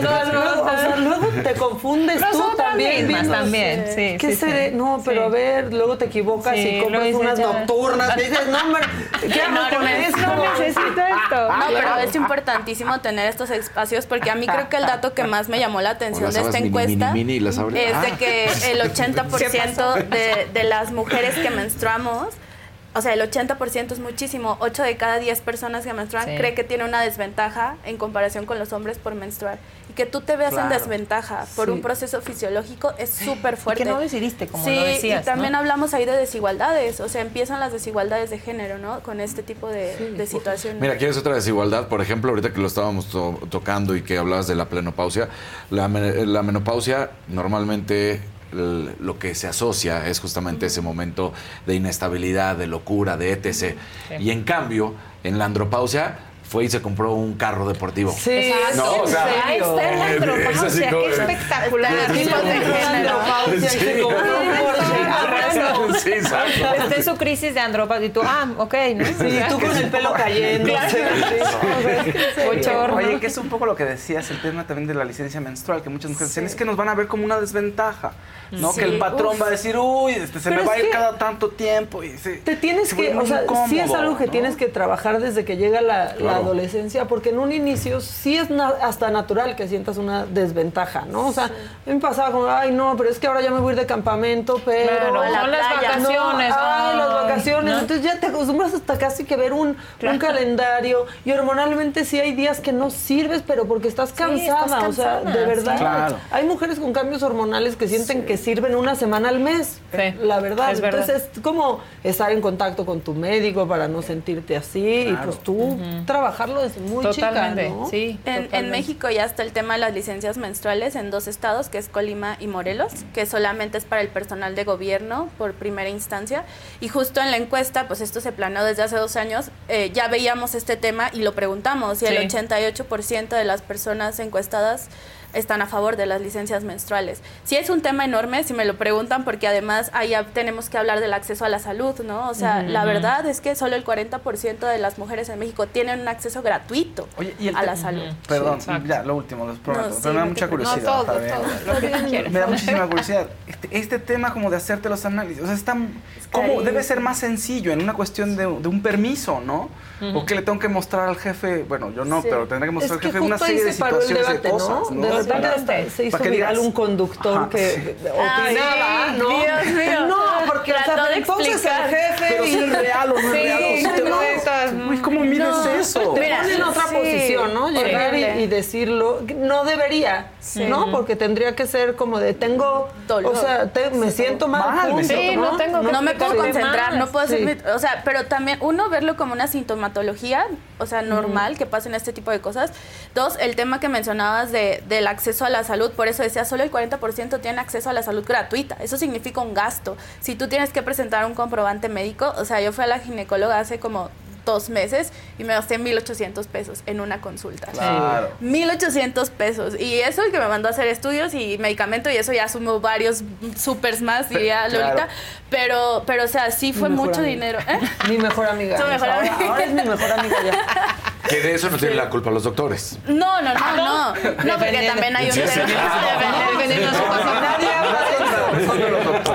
¿No? Luego, te confundes tú también. mismas también, sí, ¿Qué sí, seré? sí. No, pero Sí. a ver, luego te equivocas Sí, y compras unas ya. nocturnas. Y dices, no, hombre, ¿qué hago con Enormes. esto? No necesito esto. No, pero es importantísimo tener estos espacios porque a mí creo que el dato que más me llamó la atención de esta encuesta es de Ah. que el 80% de, de las mujeres que menstruamos, o sea, el 80% es muchísimo, 8 de cada 10 personas que menstruan Sí. cree que tiene una desventaja en comparación con los hombres por menstruar. Y que tú te veas en desventaja por Sí. un proceso fisiológico es súper fuerte. que no decidiste, como sí, lo decías, y también ¿no? hablamos ahí de desigualdades, o sea, empiezan las desigualdades de género, ¿no? Con este tipo de, de situaciones. Mira, aquí es otra desigualdad. Por ejemplo, ahorita que lo estábamos to- tocando y que hablabas de la plenopausia, la, me- la menopausia normalmente lo que se asocia es justamente ese momento de inestabilidad, de locura, de etc. Y en cambio, en la andropausia fue y se compró un carro deportivo. Sí, Exacto. No, o sea, ahí está en la andropausia, es como- qué espectacular. Sí, andropausia, Sí. se compró un Porsche. Ah, bueno. Sí, exacto. Está en su crisis de andropausia y tú, ah, ok, ¿no? Sí, tú con el pelo cayendo. Claro. Sí, sí. Es. Oye, que es un poco lo que decías, el tema también de la licencia menstrual, que muchas mujeres dicen, es que nos van a ver como una desventaja, ¿no? Sí, Que el patrón uf. va a decir, uy, este, se Pero me es va a ir cada tanto tiempo. Y se, Te tienes se que, o sea, sí es algo que ¿no? tienes que trabajar desde que llega la, la Claro. adolescencia, porque en un inicio sí es na- hasta natural que sientas una desventaja, ¿no? O sea, a mí me pasaba como, ay, no, pero es que ahora ya me voy a ir de campamento, pero... Claro, a la son las playa. vacaciones. No, ay, las vacaciones. ¿no? Entonces ya te acostumbras hasta casi que ver un, un calendario. Y hormonalmente sí hay días que no sirves, pero porque estás cansada. estás o sea, cansada, de verdad. sí. Claro. Hay mujeres con cambios hormonales que sienten que sirven una semana al mes. Sí, La verdad. es verdad. Entonces es como estar en contacto con tu médico para no sentirte así. Y pues tú trabajarlo desde muy Totalmente, chica, ¿no? sí. En, en totalmente. México ya está el tema de las licencias menstruales en dos estados, que es Colima y Morelos, que solamente es para el personal de gobierno por primera instancia. Y justo en la encuesta, pues esto se planeó desde hace dos años, eh, ya veíamos este tema y lo preguntamos, y el Sí. 88% de las personas encuestadas están a favor de las licencias menstruales. Sí es un tema enorme, si me lo preguntan, porque además ahí ya tenemos que hablar del acceso a la salud, ¿no? O sea, la verdad es que solo el 40% de las mujeres en México tienen un acceso gratuito Oye, y el a la salud. Perdón, Sí, ya, lo último, los prometo. No, sí, pero me da mucha curiosidad. No, todo, Javier. todo, lo que quieras. Me da muchísima curiosidad. Este, este tema como de hacerte los análisis, o sea, está, como debe ser más sencillo en una cuestión de, de un permiso, ¿no? O que le tengo que mostrar al jefe, bueno, yo no, Sí. pero tendré que mostrar Es al jefe una serie de se paró el situaciones debate, de cosas, ¿no? ¿no? De repente Para- hasta se hizo viral un conductor Ajá, que sí. opinaba, Ay, ¿no? Dios mío. No, porque o sea, de entonces el jefe Pero y si es real o no es Sí, real. o sea, te no, ¿cómo mides eso? Te Mira, pone en otra sí, posición, ¿no? Llegar y, horrible. y decirlo. No debería, ¿no? Porque tendría que ser como de tengo. Dolor. O sea, te- me siento mal. Mal, punto, Sí, no tengo que No me puedo concentrar, no puedo hacer, o sea, pero también uno verlo como una sintomatología, o sea, normal que pasen este tipo de cosas. Dos, el tema que mencionabas de, del acceso a la salud, por eso decía, solo el 40% tiene acceso a la salud gratuita. Eso significa un gasto. Si tú tienes que presentar un comprobante médico, o sea, yo fui a la ginecóloga hace como dos meses y me gasté 1.800 pesos en una consulta. Claro. 1.800 pesos. Y eso el que me mandó a hacer estudios y medicamento y eso ya sumo varios supers más, diría Claro. Lolita. Pero, pero, o sea, sí fue mucho amiga. dinero. ¿eh? Mi mejor amiga. Tu mejor Ahora- amiga. Ahora es mi mejor amiga ya. Que de eso no tienen la culpa los doctores. No, no, no, no. No, porque también hay un.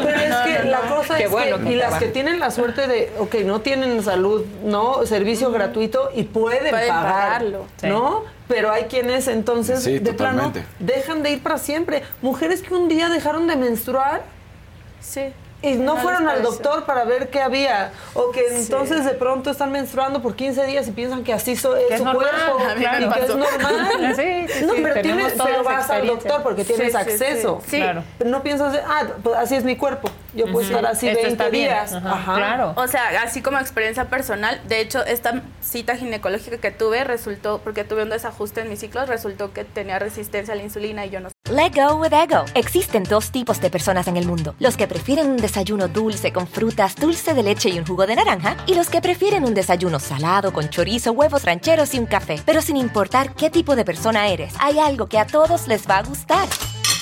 Pero es que la cosa Qué es bueno que, y las que tienen la suerte de, ok, no tienen salud, ¿no? Servicio gratuito y pueden, Pueden pagar, pagarlo. ¿no? Pero hay quienes entonces, Sí, de plano, dejan de ir para siempre. Mujeres que un día dejaron de menstruar Sí. Y no, fueron al doctor para ver qué había. O que entonces de pronto están menstruando por 15 días y piensan que así so- es Que es su normal, cuerpo. y que es normal. Sí, sí, no, pero, tienes, pero vas al doctor porque tienes acceso. sí. Claro. Pero no piensas, de, ah, pues así es mi cuerpo. Yo puedo estar así Esto 20 está bien. días. Ajá, Ajá. claro. O sea, así como experiencia personal, de hecho, esta cita ginecológica que tuve resultó, porque tuve un desajuste en mis ciclos, resultó que tenía resistencia a la insulina y yo no Let go with ego. Existen dos tipos de personas en el mundo: los que prefieren un desayuno dulce con frutas, dulce de leche y un jugo de naranja, y los que prefieren un desayuno salado con chorizo, huevos rancheros y un café. Pero sin importar qué tipo de persona eres, hay algo que a todos les va a gustar.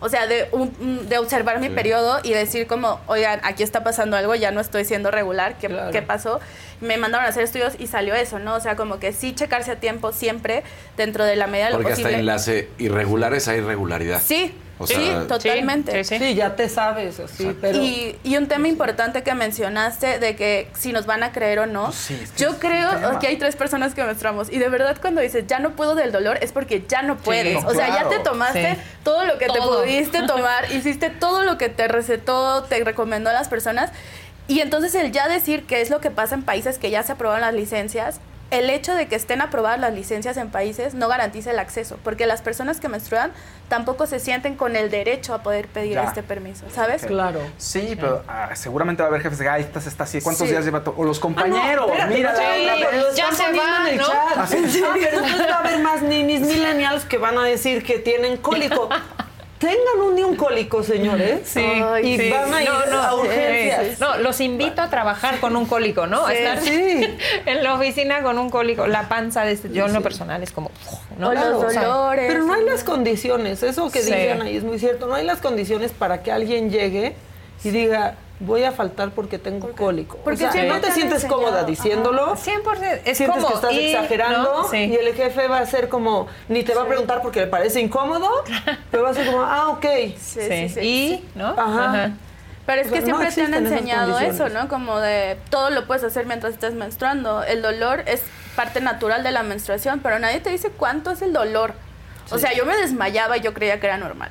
O sea, de, un- de observar mi periodo y decir como, oigan, aquí está pasando algo, ya no estoy siendo regular, ¿qué, qué pasó? Me mandaron a hacer estudios y salió eso, ¿no? O sea, como que sí checarse a tiempo siempre dentro de la medida de lo Porque hasta posible. enlace irregulares hay irregularidad. Sí, O sí, totalmente. Sí, ya te sabes, así, pero... Y, y un tema importante que mencionaste de que si nos van a creer o no, yo creo que hay tres personas que menstruamos y de verdad cuando dices ya no puedo del dolor es porque ya no puedes. o sea, ya te tomaste Sí. todo lo que te pudiste tomar, hiciste todo lo que te recetó, te recomendó a las personas. Y entonces el ya decir qué es lo que pasa en países que ya se aprobaron las licencias, el hecho de que estén aprobadas las licencias en países no garantiza el acceso, porque las personas que menstruan tampoco se sienten con el derecho a poder pedir Ya. este permiso, ¿sabes? Sí, pero ah, seguramente va a haber jefes de gaitas, está así. ¿Cuántos Sí. días lleva? O los compañeros. Ah, no, mira, sí, ya se poniendo va, en el ¿no? chat. ¿Ah, sí? Ah, pero entonces va a haber más ninis millennials que van a decir que tienen cólico. Tengan un día un cólico, señores. Sí, y sí. van a ir No, no, a urgencias. sí, sí. No, los invito a trabajar con un cólico, ¿no? A Sí, estar sí. en la oficina con un cólico. La panza de este, yo en lo personal es como, ¿no? O los O sea, dolores. Pero no hay las condiciones, eso que Sí. dicen ahí es muy cierto, no hay las condiciones para que alguien llegue y diga, voy a faltar porque tengo cólico. Porque o sea, no te sientes enseñado, cómoda ajá. diciéndolo. 100%. Es sientes como que estás ir, exagerando ¿no? Sí. y el jefe va a ser como, ni te va a preguntar porque le parece incómodo, pero va a ser como, ah, ok. Sí, Sí. sí, sí, Y, sí. ¿no? Ajá. Pero es O que no siempre te han enseñado eso. ¿no? Como de todo lo puedes hacer mientras estés menstruando. El dolor es parte natural de la menstruación, pero nadie te dice cuánto es el dolor. O sea, yo me desmayaba y yo creía que era normal.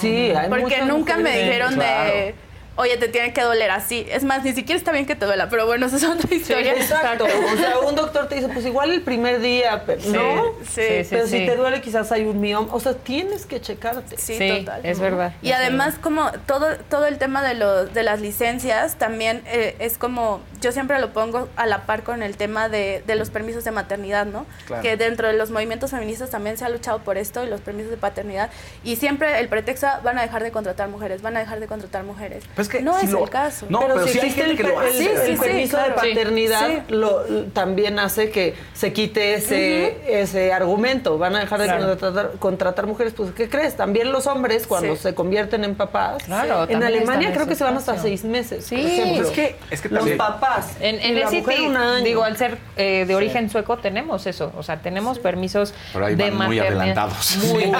Sí, hay Porque nunca me dijeron Claro. de, oye, te tiene que doler así. Es más, ni siquiera está bien que te duela, pero bueno, esa es otra historia. Exacto. O sea, un doctor te dice, pues igual el primer día, pero Sí, no. sí, sí, pero sí. si te duele, quizás hay un mioma. O sea, tienes que checarte. Sí, Sí, total. es verdad. Y además como todo, todo el tema de, los de las licencias también eh, es como, yo siempre lo pongo a la par con el tema de, de los permisos de maternidad, ¿no? Claro. Que dentro de los movimientos feministas también se ha luchado por esto y los permisos de paternidad. Y siempre el pretexto van a dejar de contratar mujeres, van a dejar de contratar mujeres. Pues que no si es lo- el caso. No, pero, sí hay existe gente que el, lo per- hace. el- Sí, el sí, permiso claro. de paternidad Sí. lo, también hace que se quite ese, ese argumento. Van a dejar de Claro. contratar, contratar mujeres. Pues, ¿qué crees? También los hombres, cuando Sí. se convierten en papás, Claro, en Alemania creo que se van hasta seis meses. Sí. por. Es que, es que los papás. En, y en la el mujer City, un año. digo, al ser eh, de origen sueco, tenemos eso. O sea, tenemos permisos Pero ahí de van muy adelantados. Muy Muy Muy,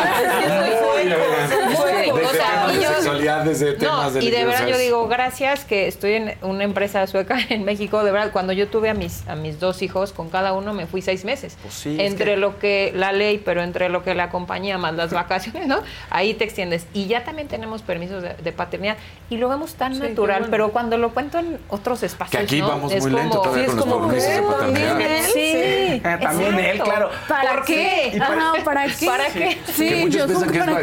Desde o sea, temas y de yo- sexualidad, desde temas de y de verdad yo digo, gracias que estoy en una empresa sueca en México. De verdad, cuando yo tuve a mis, a mis dos hijos, con cada uno me fui seis meses. Pues sí, es entre que- lo que la ley, pero entre lo que la compañía más las vacaciones, ¿no? Ahí te extiendes. Y ya también tenemos permisos de, de paternidad. Y lo vemos tan Sí, natural, bueno. pero cuando lo cuento en otros espacios, Que aquí ¿no? vamos Es muy lento como- todavía Sí, con es los como, permisos de paternidad. ¿También él? Sí, Eh, también él, exacto. claro. ¿Para ¿Por qué? qué? Ajá, ¿para qué? ¿Para qué? Sí, que muchos yo piensan que es para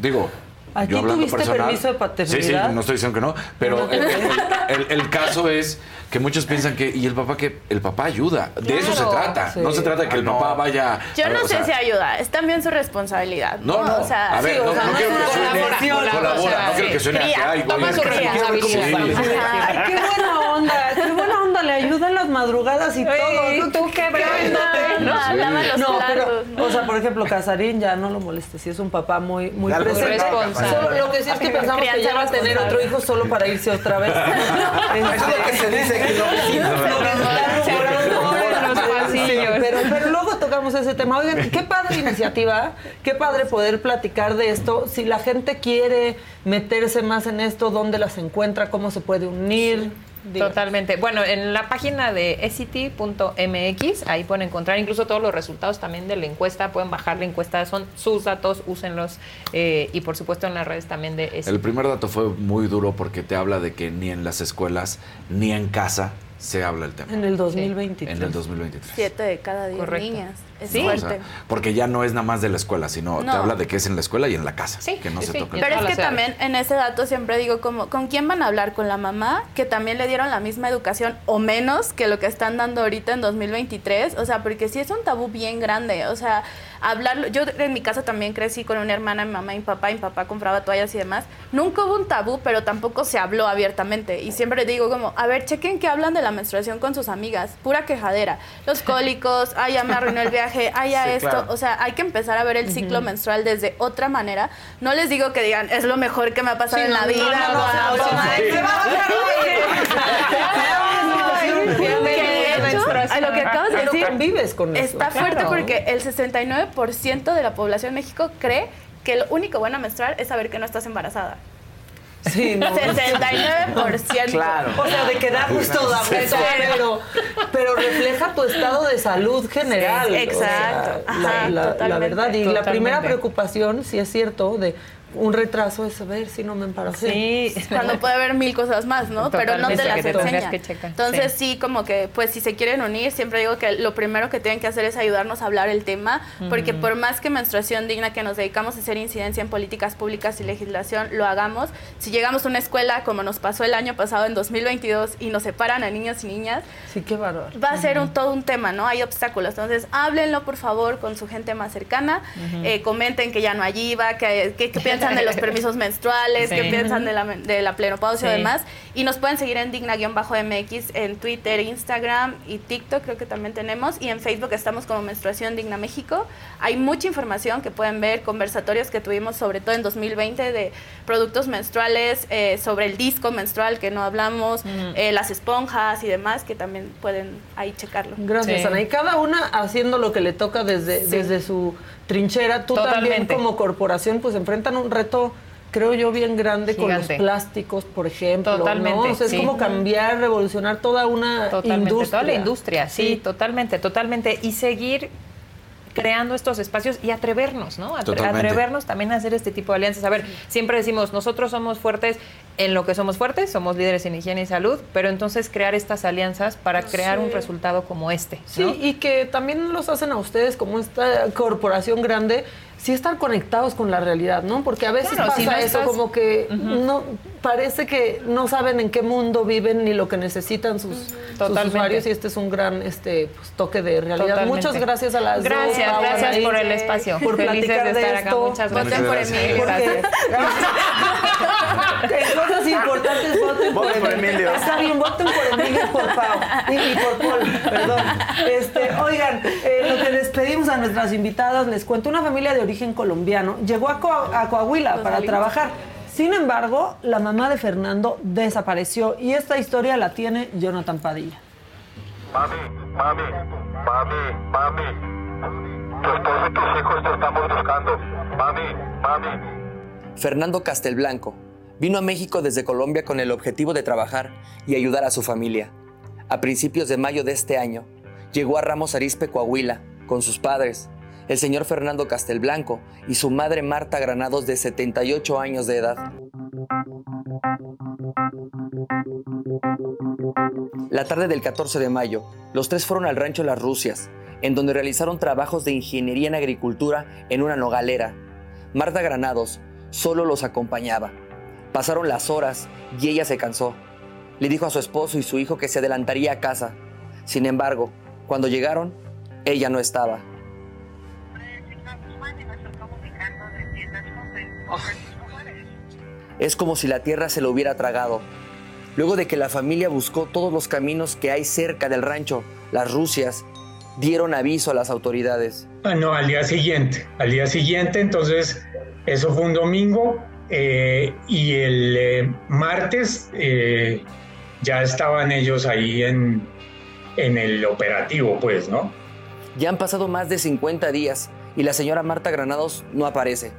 digo ¿Aquí yo hablando tuviste personal permiso de paternidad? sí sí no estoy diciendo que no pero el, el- el- el caso es que muchos piensan que y el papá que el papá ayuda de eso se trata Sí. no se trata de que el Ah, papá vaya Yo no o sé sea, si ayuda, es también su responsabilidad. No, no, no. O sea, a ver, sí, no, sea, no no quiero que suene colabora, no quiero que suene a que Cría, ay, toma su responsabilidad. Ay, qué buena onda, qué buena onda, le ayudan las madrugadas y todo. ¿tú qué brindate? No, lava los No, platos, pero, o sea, por ejemplo, Casarín ya no lo moleste, si es un papá muy, muy presente. responsable. Solo lo que sí es que pensamos que ya va a tener otro hijo solo para irse otra vez. Eso es lo que se dice que pasillos. pero, pero luego tocamos ese tema. Oigan, qué padre iniciativa, qué padre poder platicar de esto. Si la gente quiere meterse más en esto, ¿dónde las encuentra? ¿Cómo se puede unir? Totalmente. Bueno, en la página de SCT.mx, ahí pueden encontrar incluso todos los resultados también de la encuesta. Pueden bajar la encuesta, son sus datos, úsenlos. eh, y por supuesto en las redes también de SCT. El primer dato fue muy duro porque te habla de que ni en las escuelas ni en casa se habla el tema. En el 2023. En el 2023. Siete de cada diez Correcto. niñas. Es Sí. O fuerte. sea, porque ya no es nada más de la escuela, sino te habla de que es en la escuela y en la casa. Sí, que no sí, se sí. toca. el Pero es que también en ese dato siempre digo como, ¿con quién van a hablar? ¿Con la mamá? Que también le dieron la misma educación o menos que lo que están dando ahorita en 2023. O sea, porque sí es un tabú bien grande. O sea, hablarlo. Yo en mi casa también crecí con una hermana, mi mamá y mi papá. Mi papá compraba toallas y demás. Nunca hubo un tabú, pero tampoco se habló abiertamente. Y siempre digo como, a ver, chequen que hablan de la menstruación con sus amigas. Pura quejadera. Los cólicos, ay, ya me arruinó el viaje, ya Sí, esto. claro. O sea, hay que empezar a ver el ciclo menstrual desde otra manera. No les digo que digan, es lo mejor que me ha pasado Sí, en no, la no, vida. no, no, no, a de lo que acabas de Pero decir, convives con eso. está fuerte Claro. porque el 69% de la población en México cree que lo único bueno a menstruar es saber que no estás embarazada. Sí, no. 69%. Claro. O sea, de que da gusto, da gusto, pero, pero refleja tu estado de salud general. Sí, o sea, exacto. la, Ajá, la- la totalmente. verdad. Y la primera preocupación, si es cierto, de un retraso es saber si no me embaracé. Sí. Cuando puede haber mil cosas más, ¿no? Pero no te las checar, Entonces sí. sí. como que, pues si se quieren unir, siempre digo que lo primero que tienen que hacer es ayudarnos a hablar el tema, porque por más que menstruación digna que nos dedicamos a hacer incidencia en políticas públicas y legislación, lo hagamos. Si llegamos a una escuela como nos pasó el año pasado en 2022 y nos separan a niños y niñas, Sí, qué bárbaro. va a ser un, todo un tema, ¿no? Hay obstáculos. Entonces, háblenlo, por favor, con su gente más cercana. Eh, comenten que ya no hay IVA, que, que- que piensan de los permisos menstruales, Sí. que piensan de la, de la plenopausia y Sí. demás. Y nos pueden seguir en digna-mx en Twitter, Instagram y TikTok, creo que también tenemos. Y en Facebook estamos como Menstruación Digna México. Hay mucha información que pueden ver, conversatorios que tuvimos, sobre todo en 2020, de productos menstruales, eh, sobre el disco menstrual que no hablamos, eh, las esponjas y demás, que también pueden ahí checarlo. Gracias, Sí. Ana. Y cada una haciendo lo que le toca desde, Sí. desde su trinchera. Tú también como corporación pues enfrentan un reto creo yo bien grande con los plásticos, por ejemplo. Totalmente, ¿no? O sea, es como cambiar, revolucionar toda una Totalmente, industria. toda la industria, sí, totalmente, totalmente. Y seguir creando estos espacios y atrevernos, ¿no? Atre- Totalmente. atrevernos también a hacer este tipo de alianzas. A ver, siempre decimos, nosotros somos fuertes en lo que somos fuertes, somos líderes en higiene y salud, pero entonces crear estas alianzas para crear Sí. un resultado como este. Sí, y que también los hacen a ustedes como esta corporación grande, sí estar conectados con la realidad, ¿no? Porque a veces Claro, pasa si no eso, estás- como que no parece que no saben en qué mundo viven ni lo que necesitan sus, sus usuarios y este es un gran este pues, toque de realidad. Totalmente. Muchas gracias a las dos, Gracias, Pau, gracias Anaí, por el espacio. por Felices platicar de de estar acá. esto. Muchas Muchas gracias. gracias. Emilio, Porque- gracias. En cosas importantes voten por, por Emilio. Está bien, voten por Emilio por Pau. Y, y por Paul, perdón. Este, oigan, eh, lo que despedimos a nuestras invitadas, les cuento, una familia de origen colombiano llegó a, Coa- a Coahuila para trabajar. Sin embargo, la mamá de Fernando desapareció y esta historia la tiene Jonathan Padilla. Mami, mami, mami, mami. Tu esposo y tus hijos te estamos buscando. Mami, mami. Fernando Castelblanco vino a México desde Colombia con el objetivo de trabajar y ayudar a su familia. A principios de mayo de este año, llegó a Ramos Arizpe, Coahuila, con sus padres, el señor Fernando Castelblanco y su madre Marta Granados de 78 años de edad. La tarde del 14 de mayo, los tres fueron al rancho Las Rusias, en donde realizaron trabajos de ingeniería en agricultura en una nogalera. Marta Granados solo los acompañaba. Pasaron las horas y ella se cansó. Le dijo a su esposo y su hijo que se adelantaría a casa. Sin embargo, cuando llegaron, ella no estaba. Es como si la tierra se lo hubiera tragado. luego de que la familia buscó todos los caminos que hay cerca del rancho. Las Rusias dieron aviso a las autoridades. Ah, no, al día siguiente. Al día siguiente, entonces, eso fue un domingo eh, y el eh, martes eh, ya estaban ellos ahí en, en el operativo, pues, ¿no? Ya han pasado más de 50 días y la señora Marta Granados no aparece.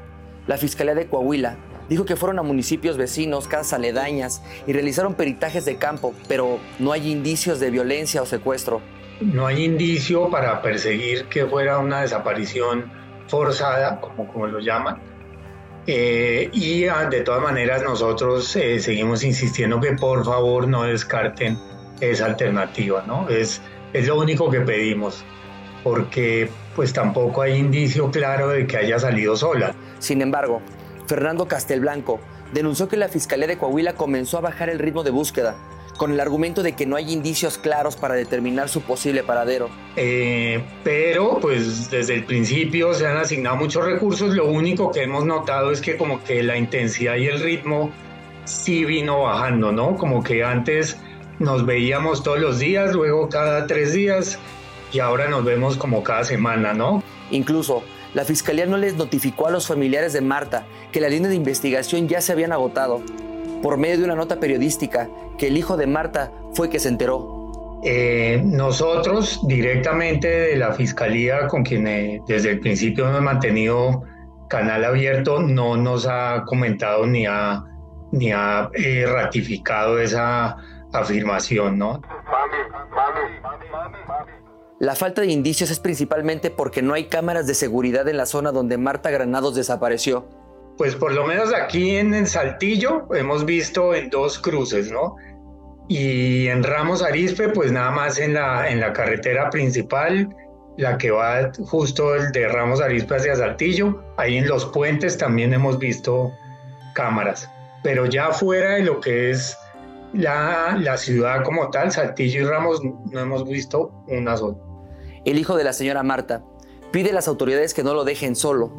La Fiscalía de Coahuila dijo que fueron a municipios vecinos, casas aledañas y realizaron peritajes de campo, pero no hay indicios de violencia o secuestro. No hay indicio para perseguir que fuera una desaparición forzada, como, como lo llaman. Eh, y ah, de todas maneras nosotros eh, seguimos insistiendo que por favor no descarten esa alternativa, ¿no? Es, es lo único que pedimos, porque pues tampoco hay indicio claro de que haya salido sola. Sin embargo, Fernando Castelblanco denunció que la Fiscalía de Coahuila comenzó a bajar el ritmo de búsqueda, con el argumento de que no hay indicios claros para determinar su posible paradero. Eh, pero pues desde el principio se han asignado muchos recursos, lo único que hemos notado es que como que la intensidad y el ritmo sí vino bajando, ¿no? Como que antes nos veíamos todos los días, luego cada tres días y ahora nos vemos como cada semana, ¿no? Incluso la fiscalía no les notificó a los familiares de Marta que la línea de investigación ya se habían agotado. Por medio de una nota periodística, que el hijo de Marta fue que se enteró. Eh, nosotros directamente de la fiscalía, con quien eh, desde el principio hemos mantenido canal abierto, no nos ha comentado ni ha, ni ha eh, ratificado esa afirmación, ¿no? La falta de indicios es principalmente porque no hay cámaras de seguridad en la zona donde Marta Granados desapareció. Pues por lo menos aquí en Saltillo hemos visto en dos cruces, ¿no? Y en Ramos Arispe, pues nada más en la, en la carretera principal, la que va justo el de Ramos Arispe hacia Saltillo. Ahí en los puentes también hemos visto cámaras. Pero ya fuera de lo que es la, la ciudad como tal, Saltillo y Ramos, no hemos visto una sola. El hijo de la señora Marta pide a las autoridades que no lo dejen solo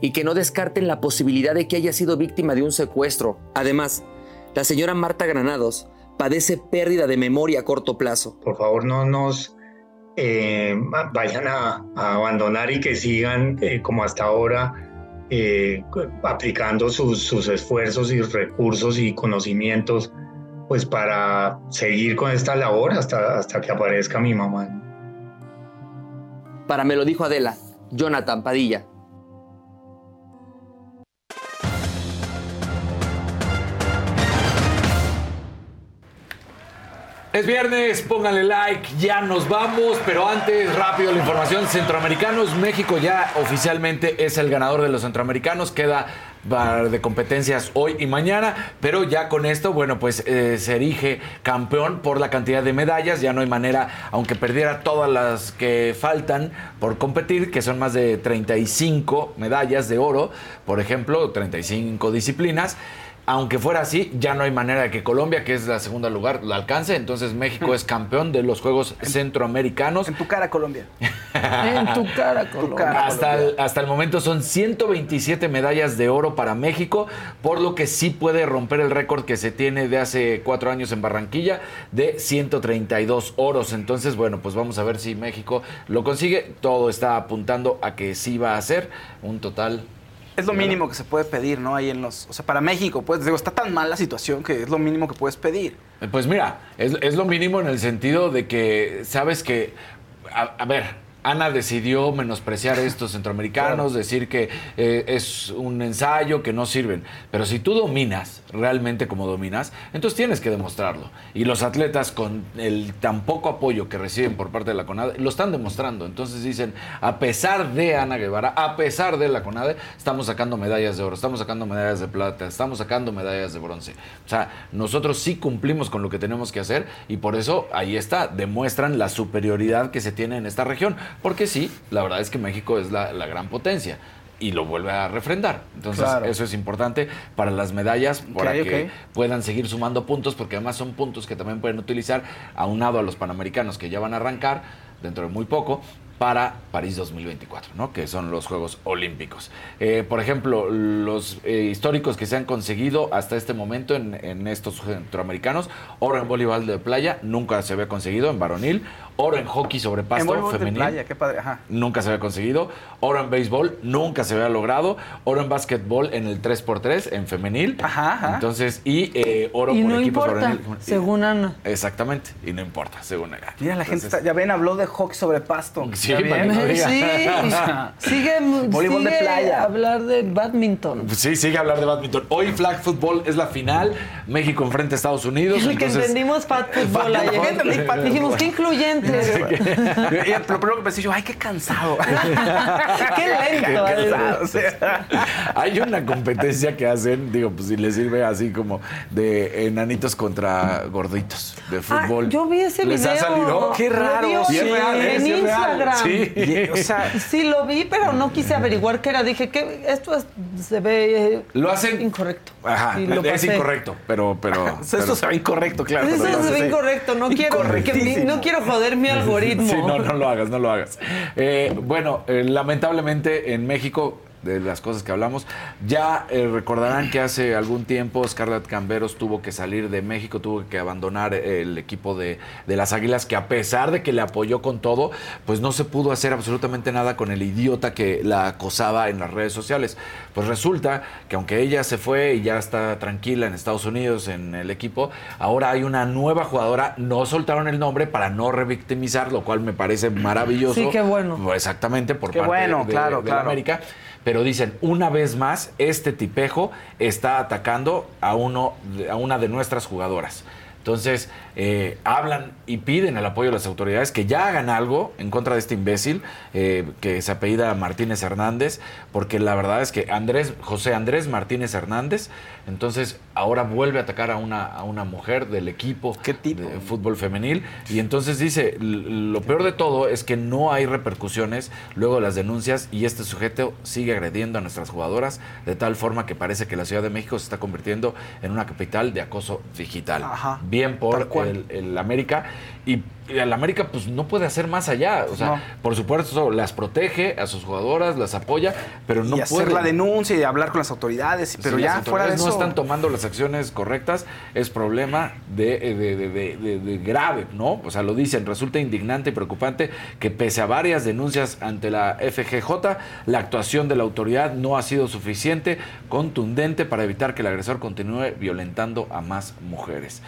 y que no descarten la posibilidad de que haya sido víctima de un secuestro. Además, la señora Marta Granados padece pérdida de memoria a corto plazo. Por favor, no nos eh, vayan a, abandonar y que sigan eh, como hasta ahora eh, aplicando sus, sus, esfuerzos y recursos y conocimientos pues para seguir con esta labor hasta, hasta que aparezca mi mamá. Para me lo dijo Adela, Jonathan Padilla. Es viernes, pónganle like, ya nos vamos, pero antes, rápido la información, centroamericanos, México ya oficialmente es el ganador de los centroamericanos, queda de competencias hoy y mañana, pero ya con esto, bueno, pues eh, se erige campeón por la cantidad de medallas, ya no hay manera, aunque perdiera todas las que faltan por competir, que son más de 35 medallas de oro, por ejemplo, 35 disciplinas. Aunque fuera así, ya no hay manera de que Colombia, que es la segunda lugar, la alcance. Entonces México es campeón de los Juegos Centroamericanos. En tu cara, Colombia. en tu cara, Colombia. Hasta el, hasta el momento son 127 medallas de oro para México, por lo que sí puede romper el récord que se tiene de hace cuatro años en Barranquilla de 132 oros. Entonces, bueno, pues vamos a ver si México lo consigue. Todo está apuntando a que sí va a ser un total es lo mínimo que se puede pedir, ¿no? Ahí en los. O sea, para México, pues, digo, está tan mal la situación que es lo mínimo que puedes pedir. Pues mira, es, es lo mínimo en el sentido de que sabes que. a, a ver, Ana decidió menospreciar a estos centroamericanos, claro. decir que eh, es un ensayo, que no sirven. Pero si tú dominas realmente como dominas, entonces tienes que demostrarlo. Y los atletas con el tan poco apoyo que reciben por parte de la CONADE, lo están demostrando. Entonces dicen, a pesar de Ana Guevara, a pesar de la CONADE, estamos sacando medallas de oro, estamos sacando medallas de plata, estamos sacando medallas de bronce. O sea, nosotros sí cumplimos con lo que tenemos que hacer y por eso ahí está, demuestran la superioridad que se tiene en esta región. Porque sí, la verdad es que México es la, la gran potencia y lo vuelve a refrendar. Entonces, claro. eso es importante para las medallas, para okay, que okay. puedan seguir sumando puntos, porque además son puntos que también pueden utilizar aunado a los panamericanos que ya van a arrancar dentro de muy poco para París 2024, ¿no? que son los Juegos Olímpicos. Eh, por ejemplo, los eh, históricos que se han conseguido hasta este momento en, en estos centroamericanos, oro en voleibol de playa, nunca se había conseguido en varonil, oro en hockey sobre En pasto de femenil. playa, qué padre. Ajá. Nunca se había conseguido. Oro en béisbol, nunca se había logrado. Oro en básquetbol en el 3x3, en femenil. Entonces, y eh, oro Y por no equipos importa, varonil. según Ana. Exactamente, y no importa, según ella. Mira, la gente está, ya ven, habló de hockey sobre pasto. Sí, Ya para bien. que no diga. Sí, sigue, Voleibol de playa. hablar de badminton. Sí, sigue a hablar de badminton. Hoy flag football es la final. México enfrenta a Estados Unidos. Es el que entendimos ayer. entendí pat Dijimos, qué incluyente. Y lo primero que pensé yo, ay, qué cansado. Qué lento, Qué además. cansado, o sea. Hay una competencia que hacen, digo, pues si les sirve así como de enanitos contra gorditos de fútbol. Ah, yo vi ese ¿Les ha video. salido? Qué raro. Sí, Sí, es real, ¿eh? en es real. Instagram. Sí. Y, o sea, Sí, lo vi, pero no quise averiguar qué era. Dije que esto es- se ve eh, Lo hacen incorrecto. Ajá, lo es pasé. incorrecto, pero, pero. Esto pero- se ve incorrecto, claro. Eso se ve incorrecto. No quiero, que no quiero joder mi algoritmo. Sí, no, no lo hagas, no lo hagas. Eh, bueno, eh, lamentablemente en México, de las cosas que hablamos, ya eh, recordarán que hace algún tiempo Scarlett Camberos tuvo que salir de México, tuvo que abandonar el equipo de, de las Águilas, que a pesar de que le apoyó con todo, pues no se pudo hacer absolutamente nada con el idiota que la acosaba en las redes sociales. Pues resulta que aunque ella se fue y ya está tranquila en Estados Unidos en el equipo, ahora hay una nueva jugadora, no soltaron el nombre para no revictimizar, lo cual me parece maravilloso. Sí, qué bueno. Exactamente, por Qué parte bueno, de, claro, de claro. América. Pero dicen, una vez más, este tipejo está atacando a, uno, a una de nuestras jugadoras. Entonces, eh, hablan y piden el apoyo de las autoridades que ya hagan algo en contra de este imbécil eh, que se apellida Martínez Hernández, porque la verdad es que Andrés, José Andrés Martínez Hernández, entonces ahora vuelve a atacar a una, a una mujer del equipo de fútbol femenil. Y entonces dice, lo peor de todo es que no hay repercusiones luego de las denuncias y este sujeto sigue agrediendo a nuestras jugadoras de tal forma que parece que la Ciudad de México se está convirtiendo en una capital de acoso digital. Ajá, Bien por el, el América. Y y el América pues no puede hacer más allá. O sea, No. por supuesto las protege a sus jugadoras, las apoya, pero no y hacer puede. la denuncia y hablar con las autoridades, pero ya las fuera de autoridades eso. no están tomando las acciones correctas, es problema de, de- de- de- de- de grave, ¿no? O sea, lo dicen, resulta indignante y preocupante que pese a varias denuncias ante la FGJ, la actuación de la autoridad no ha sido suficiente, contundente para evitar que el agresor continúe violentando a más mujeres.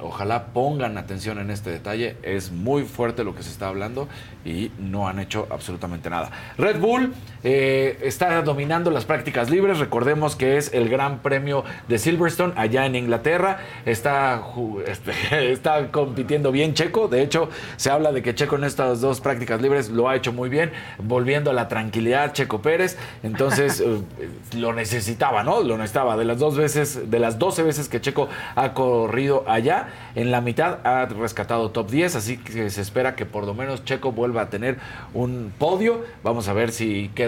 Ojalá pongan atención en este detalle. Es muy fuerte lo que se está hablando y no han hecho absolutamente nada. Red Bull eh, está dominando las prácticas libres. Recordemos que es el Gran Premio de Silverstone allá en Inglaterra. Está, este, está compitiendo bien Checo. De hecho, se habla de que Checo en estas dos prácticas libres lo ha hecho muy bien, volviendo a la tranquilidad Checo Pérez. Entonces eh, lo necesitaba, ¿no? Lo necesitaba. De las dos veces, de las 12 veces que Checo ha corrido allá, en la mitad ha rescatado top 10, así que se espera que por lo menos Checo vuelva a tener un podio. Vamos a ver si queda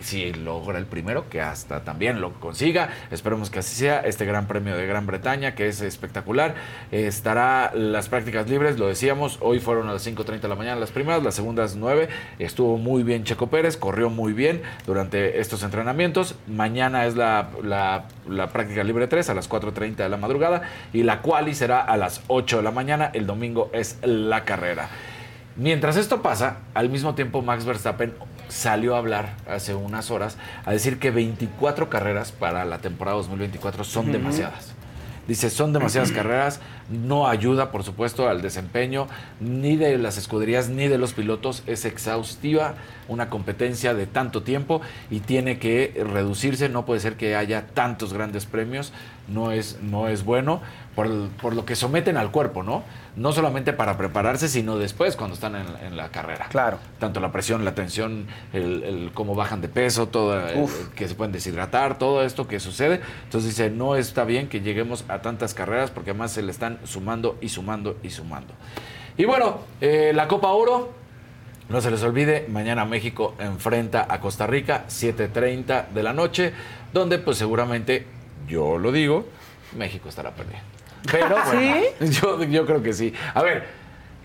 Si logra el primero, que hasta también lo consiga. Esperemos que así sea. Este Gran Premio de Gran Bretaña, que es espectacular. Eh, estará las prácticas libres, lo decíamos, hoy fueron a las 5.30 de la mañana las primeras, las segundas 9. Estuvo muy bien Checo Pérez, corrió muy bien durante estos entrenamientos. Mañana es la, la, la práctica libre 3 a las 4.30 de la madrugada y la quali será a las 8 de la mañana. El domingo es la carrera. Mientras esto pasa, al mismo tiempo Max Verstappen salió a hablar hace unas horas a decir que 24 carreras para la temporada 2024 son demasiadas. Dice, son demasiadas carreras, no ayuda, por supuesto, al desempeño ni de las escuderías ni de los pilotos. Es exhaustiva una competencia de tanto tiempo y tiene que reducirse. No puede ser que haya tantos grandes premios. No es, no es bueno por, lo que someten al cuerpo, ¿no? No solamente para prepararse, sino después cuando están en, la- en la carrera. Claro. Tanto la presión, la tensión, el, el cómo bajan de peso, todo, el- que se pueden deshidratar, todo esto que sucede. Entonces dice, no está bien que lleguemos a tantas carreras porque además se le están sumando y sumando y sumando. Y bueno, eh, la Copa Oro, no se les olvide, mañana México enfrenta a Costa Rica, 7.30 de la noche, donde pues seguramente, yo lo digo, México estará perdiendo. Pero bueno, yo, yo creo que sí. A ver,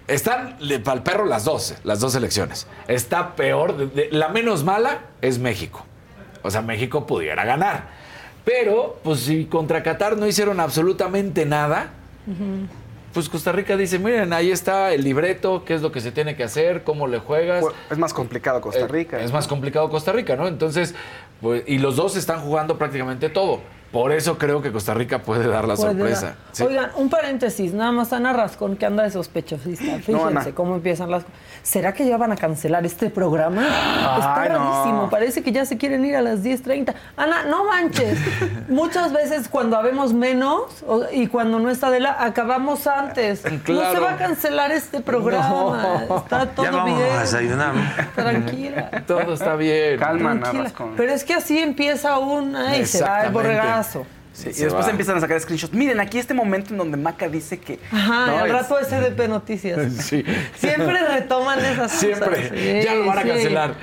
están para el perro las dos, las dos elecciones. Está peor, de- de- la menos mala es México. O sea, México pudiera ganar. Pero, pues si contra Qatar no hicieron absolutamente nada, pues Costa Rica dice, miren, ahí está el libreto, qué es lo que se tiene que hacer, cómo le juegas. Es más complicado Costa Eh, Rica. Es más complicado Costa Rica, ¿no? Entonces, pues, y los dos están jugando prácticamente todo. Por eso creo que Costa Rica puede dar la Puede sorpresa. dar. Sí. Oigan, un paréntesis, nada más Ana Rascón que anda de sospechosista. Fíjense cómo empiezan las ¿Será que ya van a cancelar este programa? Está Ay, no. rarísimo, parece que ya se quieren ir a las 10.30. Ana, no manches. Muchas veces cuando habemos menos o- y cuando no está de la acabamos antes. No se va a cancelar este programa. No. Está todo Ya vamos bien. a desayunar, Tranquila. Todo está bien. Calma, Ana. Rascón. Pero es que así empieza una y se va el Exactamente. Sí, y después va. empiezan a sacar screenshots. Miren, aquí este momento en donde Maca dice que. Ajá, No, al es- rato SDP Noticias. Sí. Siempre retoman esas Siempre. cosas. Sí, ya lo van a sí. cancelar.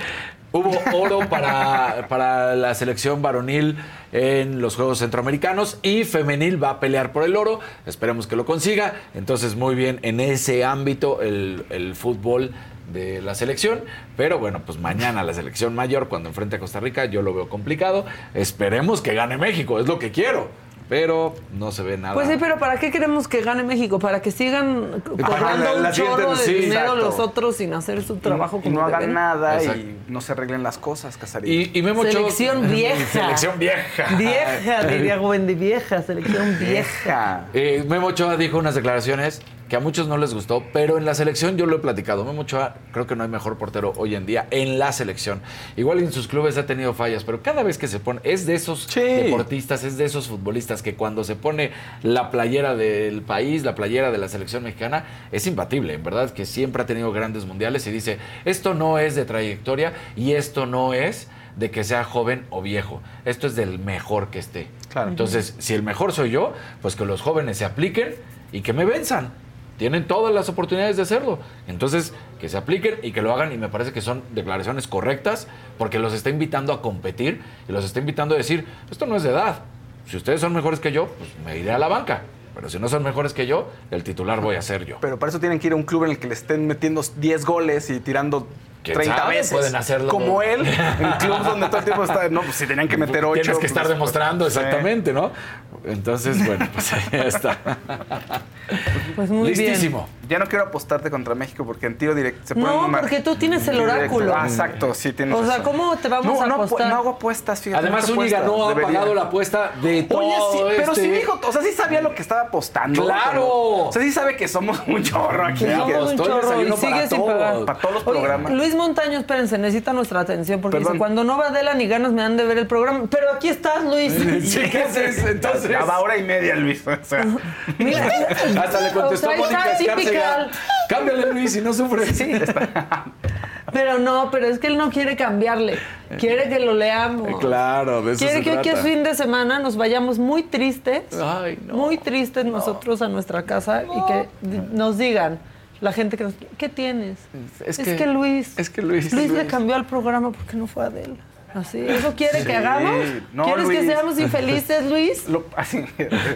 Hubo oro para, para la selección varonil en los Juegos Centroamericanos y femenil va a pelear por el oro. Esperemos que lo consiga. Entonces, muy bien en ese ámbito el, el fútbol de la selección. Pero bueno, pues mañana la selección mayor, cuando enfrente a Costa Rica, yo lo veo complicado. Esperemos que gane México, es lo que quiero. Pero no se ve nada. Pues sí, pero ¿para qué queremos que gane México? ¿Para que sigan cobrando la- un chorro de sí, dinero exacto. los otros sin hacer su trabajo y como no hagan nada Exacto. y no se arreglen las cosas, Casarín. Y, y Memo Selección vieja. Selección vieja. Vieja, diría Wendy, vieja, selección vieja. Eh, Memo Ochoa dijo unas declaraciones que a muchos no les gustó, pero en la selección yo lo he platicado. Memo Ochoa creo que no hay mejor portero hoy en día en la selección. Igual en sus clubes ha tenido fallas, pero cada vez que se pone, es de esos deportistas, es de esos futbolistas que cuando se pone la playera del país, la playera de la selección mexicana, es imbatible, en verdad, que siempre ha tenido grandes mundiales y dice, esto no es de trayectoria y esto no es de que sea joven o viejo. Esto es del mejor que esté. Claro. Entonces, si el mejor soy yo, pues que los jóvenes se apliquen y que me venzan. Tienen todas las oportunidades de hacerlo. Entonces, que se apliquen y que lo hagan. Y me parece que son declaraciones correctas porque los está invitando a competir y los está invitando a decir, esto no es de edad. Si ustedes son mejores que yo, pues me iré a la banca. Pero si no son mejores que yo, el titular voy a ser yo. Pero para eso tienen que ir a un club en el que le estén metiendo 10 goles y tirando ¿Quién 30 sabe? veces. Pueden hacerlo. Como él, en clubes donde todo el tiempo está. No, pues si tenían que meter 8. Tienes que estar demostrando exactamente, ¿no? Entonces, bueno, pues ahí está. Pues muy Listísimo. Ya no quiero apostarte contra México porque en tiro directo se No, muy mal. porque tú tienes el oráculo. Ah, exacto, sí tienes O sea, razón. ¿cómo te vamos no, a no, apostar? No, hago apuestas, fíjate. Además, no Zúñiga no ha Debería. pagado la apuesta de todo Oye, sí, pero este- sí dijo, o sea, sí sabía lo que estaba apostando. ¡Claro! pero- o sea, sí sabe que somos un chorro aquí. Somos que un chorro y sigue para sin todos, pagar. Para todos los Oye, programas. Luis Montaño, espérense, necesita nuestra atención porque Perdón. dice, cuando no va Adela ni ganas me han de ver el programa. Pero aquí estás, Luis. Sí, ¿qué haces? Entonces, a hora y media, Luis. O sea, Mira, Hasta le contestó o sea, Mónica Escárcega. Cámbiale, Luis, y no sufres. Pero no, pero es que él no quiere cambiarle. Quiere que lo leamos. Claro, de eso Quiere se que hoy que es fin de semana nos vayamos muy tristes, Ay, no. muy tristes nosotros a nuestra casa y que nos digan la gente que nos... ¿Qué tienes? Es Es, que- que, Luis... es que Luis- Luis le cambió al programa porque no fue Adela. Así, ¿eso quiere que hagamos? No, ¿Quieres que seamos infelices, Luis? Lo- así,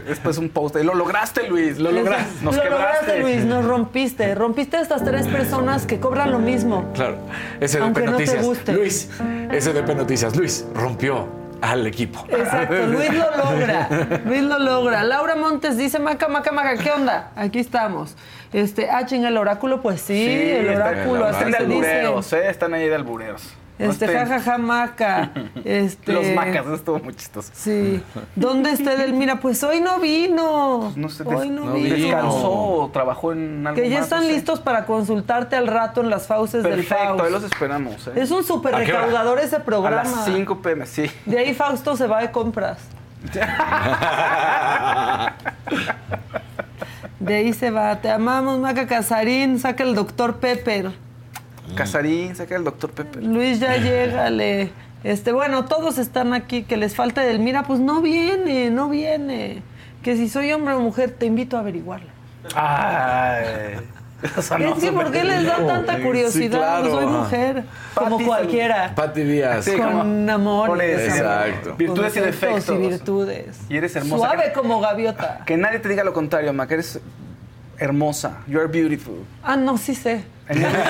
después un post. Lo lograste, Luis. Lo lograste. Nos lo quebraste. lograste, Luis, nos rompiste. Rompiste a estas tres personas que cobran lo mismo. Claro. SDP no te Noticias. guste. Luis, SDP Noticias. Luis rompió al equipo. Exacto, Luis lo logra. Luis lo logra. Laura Montes dice, Maca, Maca, Maca, ¿qué onda? Aquí estamos. Este, ah, chinga, el oráculo, pues sí, el oráculo, así están de se dice. albureros, ¿eh? Están ahí de albureros. Este, jajaja, Maca. Este, Los macas, eso estuvo muy chistoso. Sí. ¿Dónde está Edelmira? Pues hoy no vino. No sé, hoy no, vino. descansó o trabajó en algo Que ya más, están no sé. listos para consultarte al rato en las fauces del Perfecto, Faust. ahí los esperamos. ¿eh? Es un súper recaudador ese programa. A las 5 pm, sí. De ahí Fausto se va de compras. De ahí se va. Te amamos, Maca Casarín. Saca el doctor Pepper. Casarín, saca el doctor Pepe. Luis, ya llégale. Este, bueno, todos están aquí. Que les falta Edelmira, pues no viene, no viene. Que si soy hombre o mujer, te invito a averiguarlo. Ay. Eso no es que, ¿por qué les da tanta curiosidad? Sí, claro. Soy mujer, como cualquiera. Pati Díaz. con amores. Exacto. Virtudes y con defectos. y virtudes. Y eres hermosa. Suave como gaviota. Que nadie te diga lo contrario, Ma, que eres hermosa. You are beautiful. Ah, no, sí sé. In every,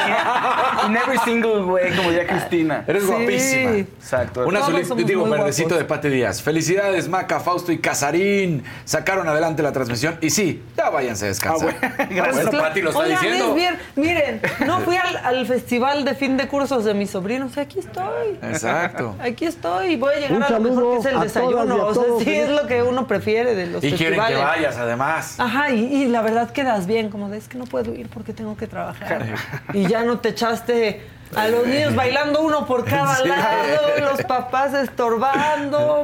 in every single way, como ya Cristina. Eres Sí. guapísima. Exacto. Un azul, digo, verdecito guapos. de Pati Díaz. Felicidades, Maca, Fausto y Casarín. Sacaron adelante la transmisión. Y sí, ya váyanse a descansar. Gracias. Bueno. Pati lo está Oigan, diciendo. bien. Miren, no fui al, al festival de fin de cursos de mis sobrinos. Aquí estoy. Exacto. Aquí estoy. Voy a llegar Un a lo mejor que es el desayuno. y o sea, sí es lo que uno prefiere de los Y quieren festivales. que vayas, además. Ajá, y, y la verdad quedas bien, como de es que no puedo ir porque tengo que trabajar. Y ya no te echaste a los niños bailando uno por cada Sí. lado, los papás estorbando.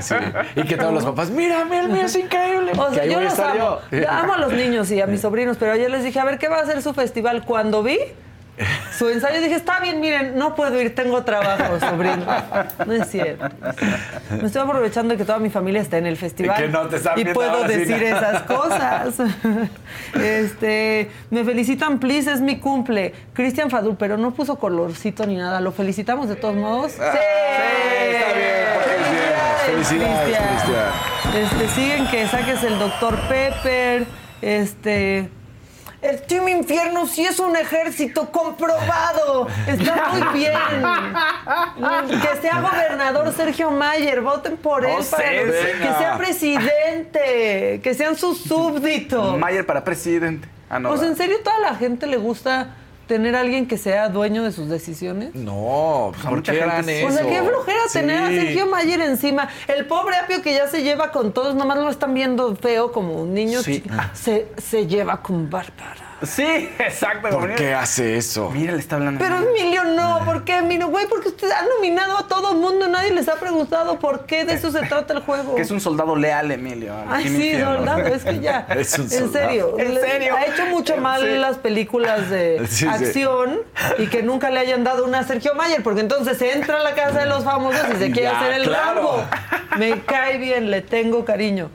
Sí. Y que todos los papás, mírame, el mío es increíble. O sea, yo los amo. yo. Yo amo a los niños y a mis sobrinos, pero ayer les dije, a ver, ¿qué va a ser su festival? Cuando vi su ensayo, dije, está bien, miren, no puedo ir, tengo trabajo, sobrino. No es cierto. Me estoy aprovechando de que toda mi familia está en el festival. Y que no te Y puedo decir esas cosas. Este, me felicitan, please, es mi cumple. Cristian Fadul, pero no puso colorcito ni nada. ¿Lo felicitamos de todos modos? Ah, sí, está bien, Felicidades, Cristian. Este, siguen que saques el doctor Pepper. Este. El Team Infierno sí es un ejército comprobado. Está muy bien. Que sea gobernador Sergio Mayer. Voten por él. Oh, para sí, los- que sea presidente. Que sean sus súbditos. Mayer para presidente. Ah, no. O sea, va. ¿en serio toda la gente le gusta tener a alguien que sea dueño de sus decisiones? No, pues, ¿por mucha qué gente harán eso? O sea, qué flojera Sí. tener a Sergio Mayer encima. El pobre Apio que ya se lleva con todos, nomás lo están viendo feo como un niño. Sí. Se, se lleva con Bárbara. Sí, exacto. ¿Por mira. qué hace eso? Mira, le está hablando. Pero Emilio no, ¿por qué Emilio? Güey, porque usted ha nominado a todo mundo, nadie les ha preguntado por qué de eso se trata el juego. Que es un soldado leal, Emilio. Ay, sí, Infierno. soldado, es que ya. Es un en serio. ¿En serio? Ha hecho mucho mal Sí. las películas de Sí, sí. acción y que nunca le hayan dado una a Sergio Mayer, porque entonces entra a la casa de los famosos y se quiere Ya, hacer el claro. Rambo. Me cae bien, le tengo cariño.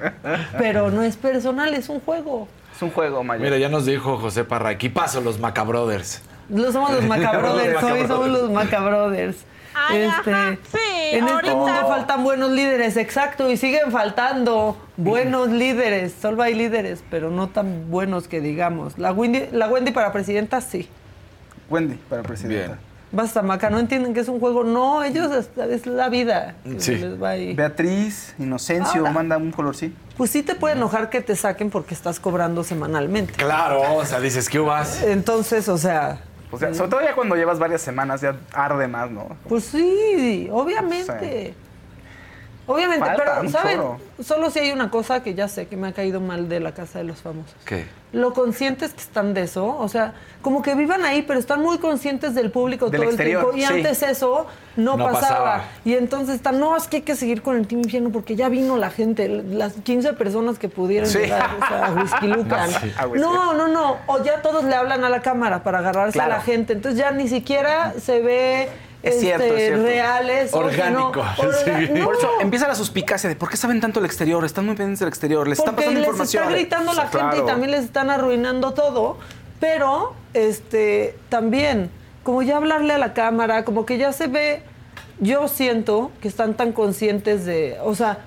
Pero no es personal, es un juego. Es un juego, Mayer. Mira, ya nos dijo José Parra, equipazo los Macabrothers. No somos los Macabrothers, hoy somos los Macabrothers. Ay, Este, ajá, sí, en este ahorita. mundo faltan buenos líderes, exacto, y siguen faltando buenos líderes. Solo hay líderes, pero no tan buenos que digamos. La Wendy, la Wendy para presidenta, sí. Wendy para presidenta. Bien. Basta, Maca, no entienden que es un juego. No, ellos es, es la vida. que Sí. se les va ahí. Beatriz, Inocencio, Ahora. manda un color sí. Pues sí te puede enojar que te saquen porque estás cobrando semanalmente. Claro, o sea, dices, ¿qué vas? Entonces, o sea, O sea, sobre todo ya cuando llevas varias semanas ya arde más, ¿no? Pues sí, obviamente. Obviamente, Falta pero ¿saben? Solo si hay una cosa que ya sé que me ha caído mal de la casa de los famosos. ¿Qué? Lo conscientes que están de eso, o sea, como que vivan ahí, pero están muy conscientes del público Del todo exterior, el tiempo. Y sí. antes eso no, No pasaba. pasaba. Y entonces están, no, es que hay que seguir con el Team Infierno porque ya vino la gente, las 15 personas que pudieron Sí. llegar o sea, a Whisky Lucan. Sí. A Whisky No, no, no. O ya todos le hablan a la cámara para agarrarse a la gente. Entonces ya ni siquiera se ve Es cierto, es cierto. reales. no, Orgánico, orga- sí. no, Por eso empieza la suspicacia de por qué saben tanto el exterior, están muy pendientes del exterior, les están pasando les información. está gritando la gente y también les están arruinando todo. Pero, este, también, como ya hablarle a la cámara, como que ya se ve yo siento que están tan conscientes de, o sea,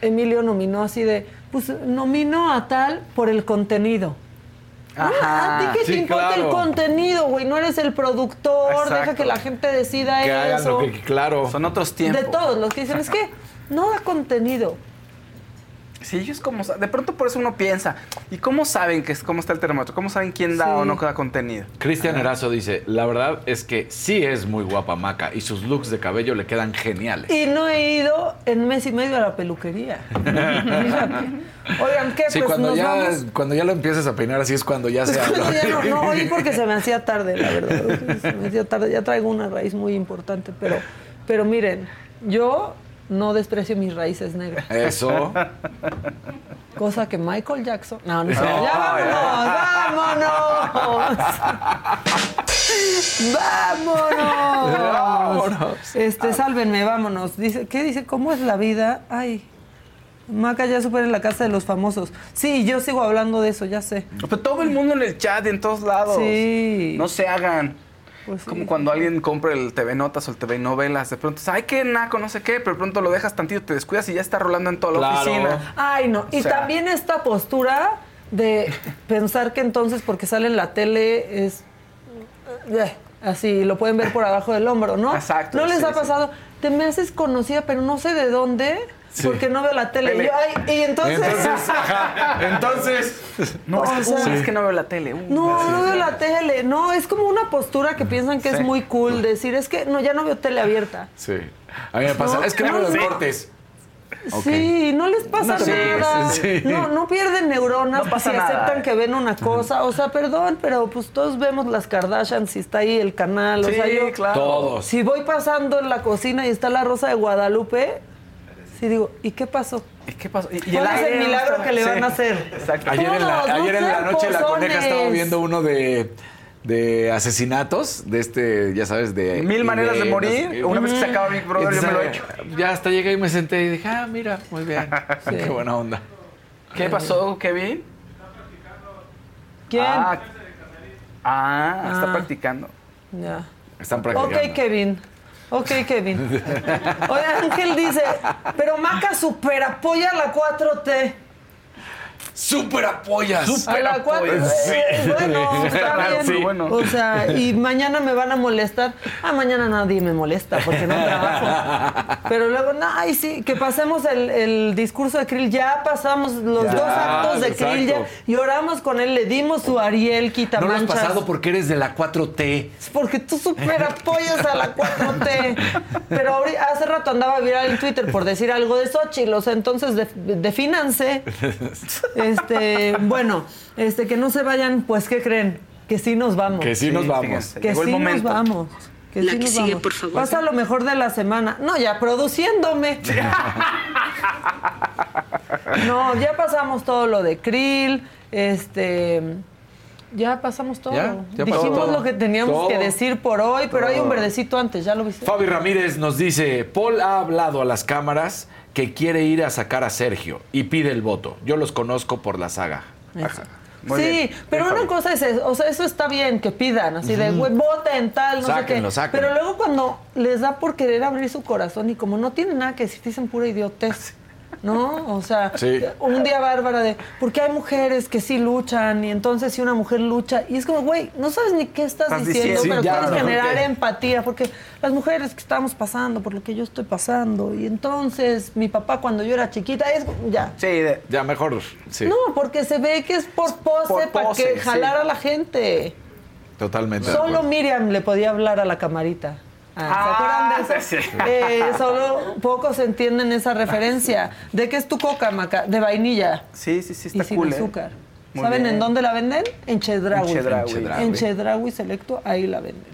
Emilio nominó así de, pues nomino a tal por el contenido. Ajá. ¿A ti qué te importa el contenido, güey? No eres el productor, Exacto. deja que la gente decida Que hagan eso. lo que, claro. Son otros De tiempos. todos los que dicen, es que no da contenido. Sí, ellos como... De pronto por eso uno piensa, ¿y cómo saben que es, cómo está el termómetro? ¿Cómo saben quién da Sí. o no da contenido? Cristian Erazo dice, la verdad es que sí es muy guapa Maca y sus looks de cabello le quedan geniales. Y no he ido en mes y medio a la peluquería. Oigan, ¿qué? Sí, pues cuando nos ya, vamos. cuando ya lo empieces a peinar así es cuando ya se habla. ya no, no oí porque se me hacía tarde, la verdad. Se me hacía tarde. Ya traigo una raíz muy importante, pero, pero miren, yo no desprecio mis raíces negras. Eso. Cosa que Michael Jackson. No, no. No, ya vámonos, vámonos. vámonos. Vámonos. Este, sálvenme, vámonos. Dice, ¿qué dice? ¿Cómo es la vida? Ay. Maca ya supera en la casa de los famosos. Sí, yo sigo hablando de eso, ya sé. Pero todo el mundo en el chat y en todos lados. Sí. No se hagan. Pues sí. Como cuando alguien compra el TV Notas o el TV Novelas, de pronto, ay, qué naco, no sé qué, pero de pronto lo dejas tantito, te descuidas y ya está rolando en toda la Claro. oficina. Ay, no. Y O sea- también esta postura de pensar que entonces porque sale en la tele es eh, así, lo pueden ver por abajo del hombro, ¿no? Exacto, ¿No les sí, ha sí. pasado? Te me haces conocida, pero no sé de dónde, Sí. porque no veo la tele. Yo, ay, y entonces... Entonces, ajá, entonces, No, es, que, O sea- uy, es que no veo la tele. No, no veo la tele. No, es como una postura que piensan que es muy cool decir, es que no, ya no veo tele abierta. sí. A mí me pasa, No, es que no veo sí. deportes. Sí, no les pasa No nada. sí. No, no pierden neuronas No pasa si nada. aceptan que ven una cosa. O sea, perdón, pero pues todos vemos las Kardashian si está ahí el canal. O Sí, sea, yo, claro. Todos. si voy pasando en la cocina y está la Rosa de Guadalupe, sí digo, ¿y qué pasó? ¿Y qué pasó? Y, y ¿Cuál es el milagro que le Sí. van a hacer? Exacto. Ayer en la, ayer en la noche la coneja estaba viendo uno de, de asesinatos, de este, ya sabes, de... Mil maneras de morir. no sé- Una vez que se acaba Big Brother, yo me lo he hecho. Ya hasta llegué y me senté y dije, ah, mira, muy bien. Qué buena onda. ¿Qué pasó, Kevin? ¿Quién? Ah, ah, está Ah. practicando. Ya. Están practicando. Ok, Kevin. Ok, Kevin. Oye, Ángel dice, pero Maca super apoya la 4T. ¡Súper apoyas! A la 4 Sí. Eh, Bueno, está bien. Sí. Bueno. O sea, y mañana me van a molestar. Ah, mañana nadie me molesta porque no trabajo. Pero luego, no, ay, sí, que pasemos el, el discurso de Krill. Ya pasamos los Ya, dos actos de exacto. Krill. Ya, y oramos con él, le dimos su Ariel No lo has pasado porque eres de la 4T. Porque tú súper apoyas a la 4T. Pero ahorita- hace rato andaba viral en Twitter por decir algo de Xochitl. O sea, entonces def- defínanse. Este, bueno, este, que no se vayan, pues, ¿qué creen? Que sí nos vamos. Que sí, nos vamos. fíjense, Que llegó sí el nos vamos. Que La sí que nos sigue, vamos. por favor. Pasa lo mejor de la semana. No, ya produciéndome. no, ya pasamos todo lo de Krill. Este. Ya pasamos todo. Ya, ya pasó Dijimos todo. lo que teníamos Todo. que decir por hoy, pero hay un verdecito antes, ¿ya lo viste? Fabi Ramírez nos dice, Paul ha hablado a las cámaras que quiere ir a sacar a Sergio y pide el voto. Yo los conozco por la saga. Muy sí, bien. pero Bien, una Fabi. cosa es, eso, o sea, eso está bien que pidan, así de, güey, voten tal, no Sáquenlo, sé qué. sáquenlo. Pero luego cuando les da por querer abrir su corazón y como no tienen nada que decir, dicen pura idiotez. ¿No? O sea, Sí. un día bárbara de, porque hay mujeres que sí luchan y entonces si una mujer lucha, y es como, güey, no sabes ni qué estás, Estás diciendo, diciendo. pero Sí, puedes generar que- empatía, porque las mujeres que estamos pasando por lo que yo estoy pasando, y entonces mi papá cuando yo era chiquita, es ya, Sí, de- Ya mejor, sí. no, porque se ve que es por pose, Por para pose, que sí. jalar a la gente. Totalmente. Solo. Miriam le podía hablar a la camarita. Ah, ¿Se Ah, acuerdan de eso? sí. Eh, solo pocos entienden esa referencia. ¿De qué es tu coca, Maca? De vainilla sí, sí, sí, y está sin cool. ¿eh? azúcar. Muy ¿Saben bien. en dónde la venden? En Chedraui. En Chedraui. En Chedraui Selecto, ahí la venden.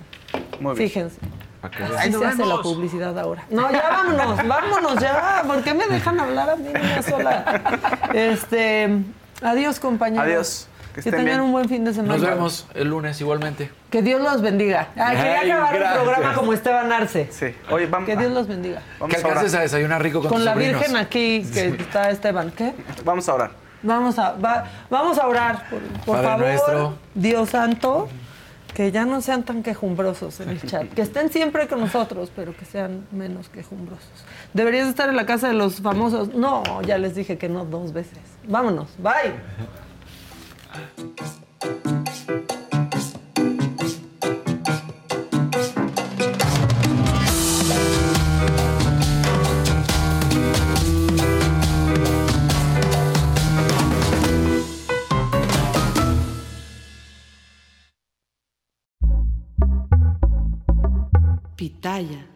Muy bien. Fíjense. ¿A qué? Así se hace la publicidad ahora. No, ya vámonos, vámonos ya. ¿Por qué me dejan hablar a mí niña sola? Este, adiós, compañeros. Adiós. Que Que, estén tengan bien. un buen fin de semana. Nos vemos el lunes igualmente. Que Dios los bendiga. Ah, quería Ay, acabar gracias. el programa como Esteban Arce. Sí. Oye, vamos, Que Dios los bendiga. vamos ¿Qué a orar. alcances a desayunar rico con, Con tus la sobrinos? Virgen aquí que está Esteban. ¿Qué? Vamos a orar. Vamos a, va- vamos a orar, por, favor. nuestro. Dios santo, Que ya no sean tan quejumbrosos en el chat. Que estén siempre con nosotros, pero que sean menos quejumbrosos. ¿Deberías estar en la casa de los famosos? No, ya les dije que no dos veces. Vámonos, bye. Pitaya.